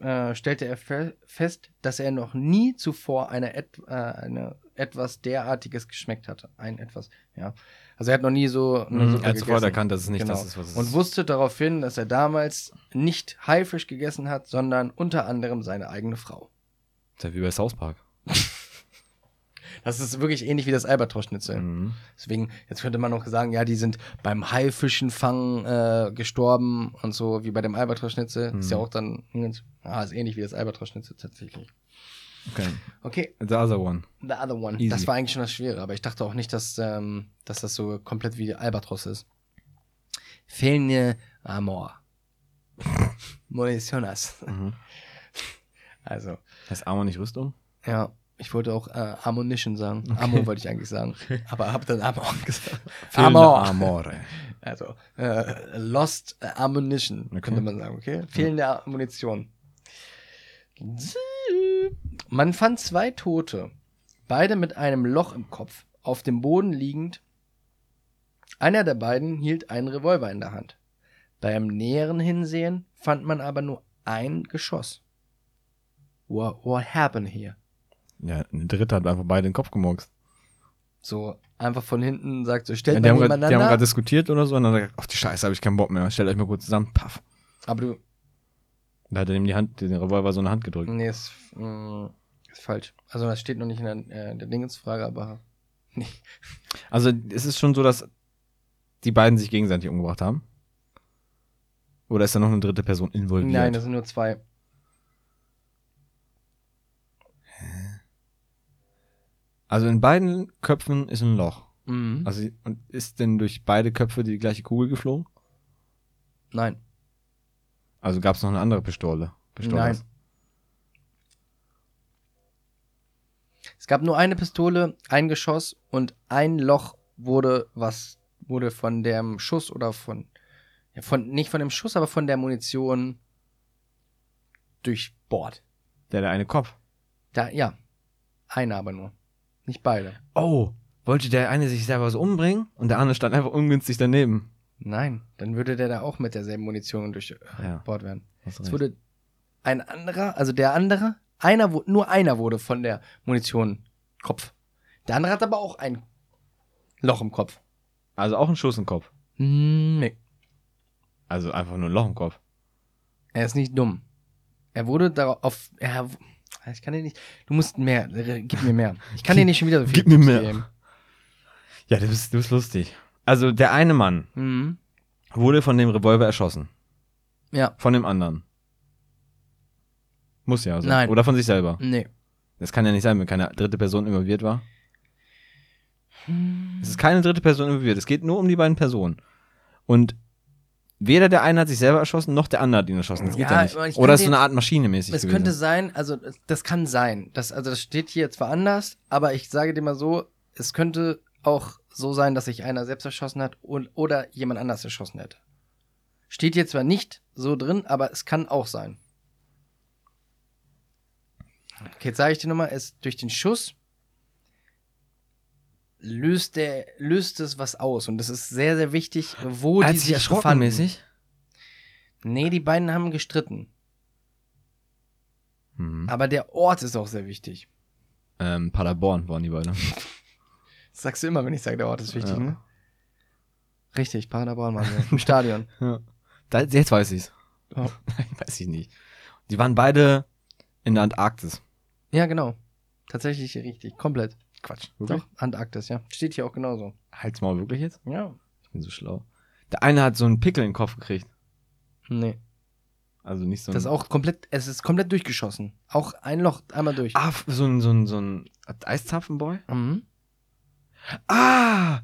äh, stellte er fe fest, dass er noch nie zuvor eine, et äh, eine etwas derartiges geschmeckt hatte. Ein etwas, ja. Also er hat noch nie so eine Mhm, Suppe er hat sofort erkannt, dass es nicht Genau. das ist, was es Und ist. wusste daraufhin, dass er damals nicht Haifisch gegessen hat, sondern unter anderem seine eigene Frau. ist ja wie bei South Park. (laughs) Das ist wirklich ähnlich wie das Albatros-Schnitzel. Mhm. Deswegen, jetzt könnte man noch sagen, ja, die sind beim Haifischenfangen äh, gestorben und so, wie bei dem Albatros-Schnitzel. Ist ja Mhm. auch dann, ah, ist ähnlich wie das Albatros-Schnitzel tatsächlich. Okay. Okay, The other one. the other one. Easy. Das war eigentlich schon das Schwere, aber ich dachte auch nicht, dass, ähm, dass das so komplett wie Albatros ist. Fehlende Amor. (laughs) Municionas. Mhm. Also, Heißt Armor nicht Rüstung? ja, ich wollte auch äh, Ammunition sagen. Ammo wollte ich eigentlich sagen. Aber hab dann Amor (laughs) gesagt. Amor. Amore. (laughs) Also, äh, Lost Ammunition, Okay. könnte man sagen, okay? Fehlende Munition. Man fand zwei Tote, beide mit einem Loch im Kopf, auf dem Boden liegend. Einer der beiden hielt einen Revolver in der Hand. Beim näheren Hinsehen fand man aber nur ein Geschoss. What, what happened here? Ja, ein Dritter hat einfach beide den Kopf gemurkst. So, einfach von hinten sagt so, Ja, stellt die, man haben grad, die haben gerade diskutiert oder so und dann sagt, auf die Scheiße habe ich keinen Bock mehr. Stellt euch mal kurz zusammen. Paff. aber du, Da hat er ihm die Hand, den Revolver so in die Hand gedrückt. Nee, ist, mh, ist falsch. Also das steht noch nicht in der, äh, der Dingensfrage, aber (laughs) nee. Also es ist schon so, dass die beiden sich gegenseitig umgebracht haben. Oder ist da noch eine dritte Person involviert? Nein, das sind nur zwei. Also in beiden Köpfen ist ein Loch. Mhm. Also und ist denn durch beide Köpfe die gleiche Kugel geflogen? Nein. Also gab es noch eine andere Pistole? Pistole Nein. Es gab nur eine Pistole, ein Geschoss und ein Loch wurde was wurde von dem Schuss oder von ja, von nicht von dem Schuss, aber von der Munition durchbohrt. Der, der eine Kopf. Da ja, einer aber nur, nicht beide. Oh, wollte der eine sich selber so umbringen und der andere stand einfach ungünstig daneben. Nein, dann würde der da auch mit derselben Munition durchbohrt Ja. werden. Es wurde ein anderer, also der andere, einer, nur einer wurde von der Munition Kopf. Der andere hat aber auch ein Loch im Kopf. Also auch ein Schuss im Kopf. Hm, Nee, Also einfach nur ein Loch im Kopf. er ist nicht dumm. Er wurde darauf, auf, er, ich kann dir nicht, du musst mehr, gib mir mehr. Ich kann dir nicht schon wieder so viel Gib mir mehr. geben. Ja, du bist, du bist lustig. Also der eine Mann Mhm. wurde von dem Revolver erschossen. Ja, Von dem anderen. Muss ja so. Nein. Oder von sich selber. nee. Das kann ja nicht sein, wenn keine dritte Person involviert war. Es ist keine dritte Person involviert. Es geht nur um die beiden Personen. Und weder der eine hat sich selber erschossen, noch der andere hat ihn erschossen. Das geht Ja, ja, nicht. ich Oder ist so eine Art Maschine mäßig Es gewesen. könnte sein, also das, das kann sein. Das, also das steht hier zwar anders, aber ich sage dir mal so, es könnte auch so sein, dass sich einer selbst erschossen hat und, oder jemand anders erschossen hätte. Steht hier zwar nicht so drin, aber es kann auch sein. Okay, jetzt sage ich dir nochmal, es durch den Schuss löst, der, löst es was aus. Und das ist sehr, sehr wichtig, wo die sich befanden. mäßig? Nee, die beiden haben gestritten. Mhm. Aber der Ort ist auch sehr wichtig. Ähm, Paderborn waren die beide. (laughs) Das sagst du immer, wenn ich sage, der Ort ist wichtig, Ja. ne? Richtig, Paderborn waren (laughs) wir. Im Stadion. (laughs) Ja. Da, jetzt weiß ich's. Oh. weiß ich nicht. Die waren beide in der Antarktis. Ja, genau. Tatsächlich richtig. Komplett. Quatsch. Doch, Antarktis, ja. Steht hier auch genauso. Halt's mal wirklich jetzt? Ja. Ich bin so schlau. Der eine hat so einen Pickel in den Kopf gekriegt. Nee. Also nicht so ein. Das ist auch komplett, es ist komplett durchgeschossen. Auch ein Loch einmal durch. Ah, so ein, so ein, so ein Eiszapfenboy? Mhm. Ah!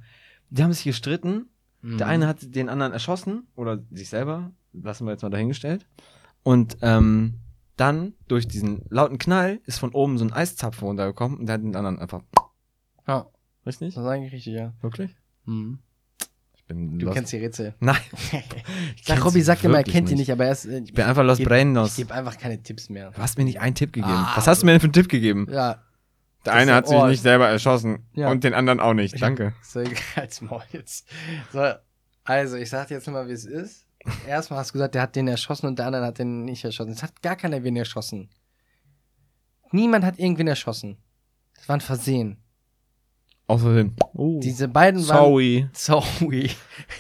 Die haben sich gestritten. Der Mhm. eine hat den anderen erschossen oder sich selber, lassen wir jetzt mal dahingestellt. Und ähm, dann durch diesen lauten Knall ist von oben so ein Eiszapfen runtergekommen und der hat den anderen einfach. Ja, Richtig? das ist eigentlich richtig, ja. Wirklich? Mhm. Ich bin Du lost. kennst die Rätsel. (laughs) Nein. (laughs) Sag, Robby sagt immer, er kennt die nicht, aber er ist. äh, Ich bin einfach Los Brendos. Ich gebe einfach keine Tipps mehr. Du hast mir nicht einen Tipp gegeben. Ah, Was hast du mir denn für einen Tipp gegeben? Ja, Der eine hat sich Ort. nicht selber erschossen Ja. und den anderen auch nicht. Danke. so als Maul jetzt. So, also, ich sag dir jetzt nochmal, wie es ist. Erstmal hast du gesagt, der hat den erschossen und der andere hat den nicht erschossen. Es hat gar keiner wen erschossen. Niemand hat irgendwen erschossen. Das war ein Versehen. Außerdem. Oh. Diese beiden waren. Sorry. Sorry.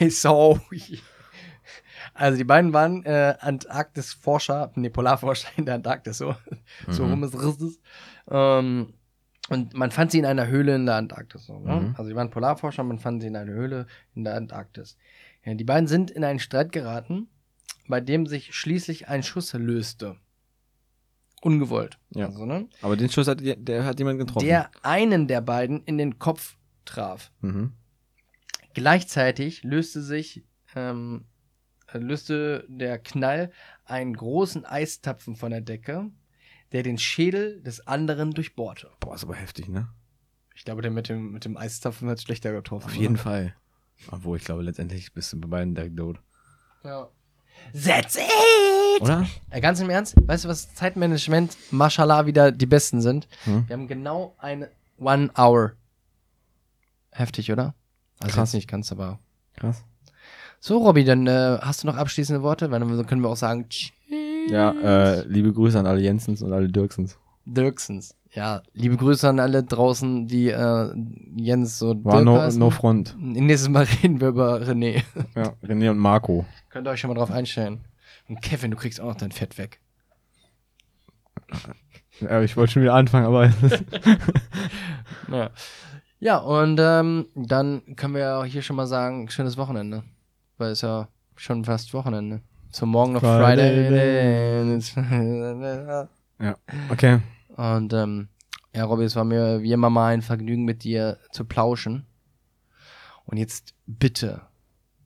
(laughs) Sorry. Also die beiden waren äh, Antarktis-Forscher, nee, Polarforscher in der Antarktis, so, (laughs) so Mhm. rum ist es. Ähm, und man fand sie in einer Höhle in der Antarktis. So, ne? Mhm. Also die waren Polarforscher, man fand sie in einer Höhle in der Antarktis. Ja, die beiden sind in einen Streit geraten, bei dem sich schließlich ein Schuss löste. Ungewollt. Ja. Also, ne? Aber den Schuss hat, der hat jemand getroffen. Der einen der beiden in den Kopf traf. Mhm. Gleichzeitig löste sich, ähm, äh, löste der Knall einen großen Eistapfen von der Decke, der den Schädel des anderen durchbohrte. Boah, ist aber heftig, ne? Ich glaube, der mit dem, mit dem Eistapfen hat schlechter getroffen. Auf jeden Fall. Obwohl, ich glaube, letztendlich bist du bei beiden direkt tot. Ja. That's it! Oder? Äh, ganz im Ernst, weißt du, was Zeitmanagement, mashallah, wieder die Besten sind? Hm? Wir haben genau eine One Hour. Heftig, oder? Also Krass. jetzt nicht ganz, aber. Krass. So, Robby, dann äh, hast du noch abschließende Worte? Weil dann können wir auch sagen, tschüss. Ja, äh, liebe Grüße an alle Jensens und alle Dirksens. Dirksens. Ja, liebe Grüße an alle draußen, die äh, Jens so War no, no front. Nächstes Mal (laughs) reden wir über René. Ja, René und Marco. Könnt ihr euch schon mal drauf einstellen. Und Kevin, du kriegst auch noch dein Fett weg. Ja, ich wollte schon wieder anfangen, aber (laughs) Ja, ja und ähm, dann können wir ja hier schon mal sagen, schönes Wochenende. Weil es ja schon fast Wochenende. Zum Morgen noch Friday Friday. ja, okay. Und ähm, ja, Robby, es war mir wie immer mal ein Vergnügen, mit dir zu plauschen. Und jetzt bitte,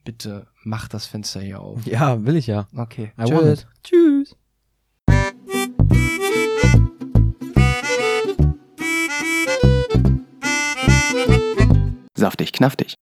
bitte mach das Fenster hier auf. Ja, will ich ja. Okay. I want it. Tschüss. Saftig, knaftig.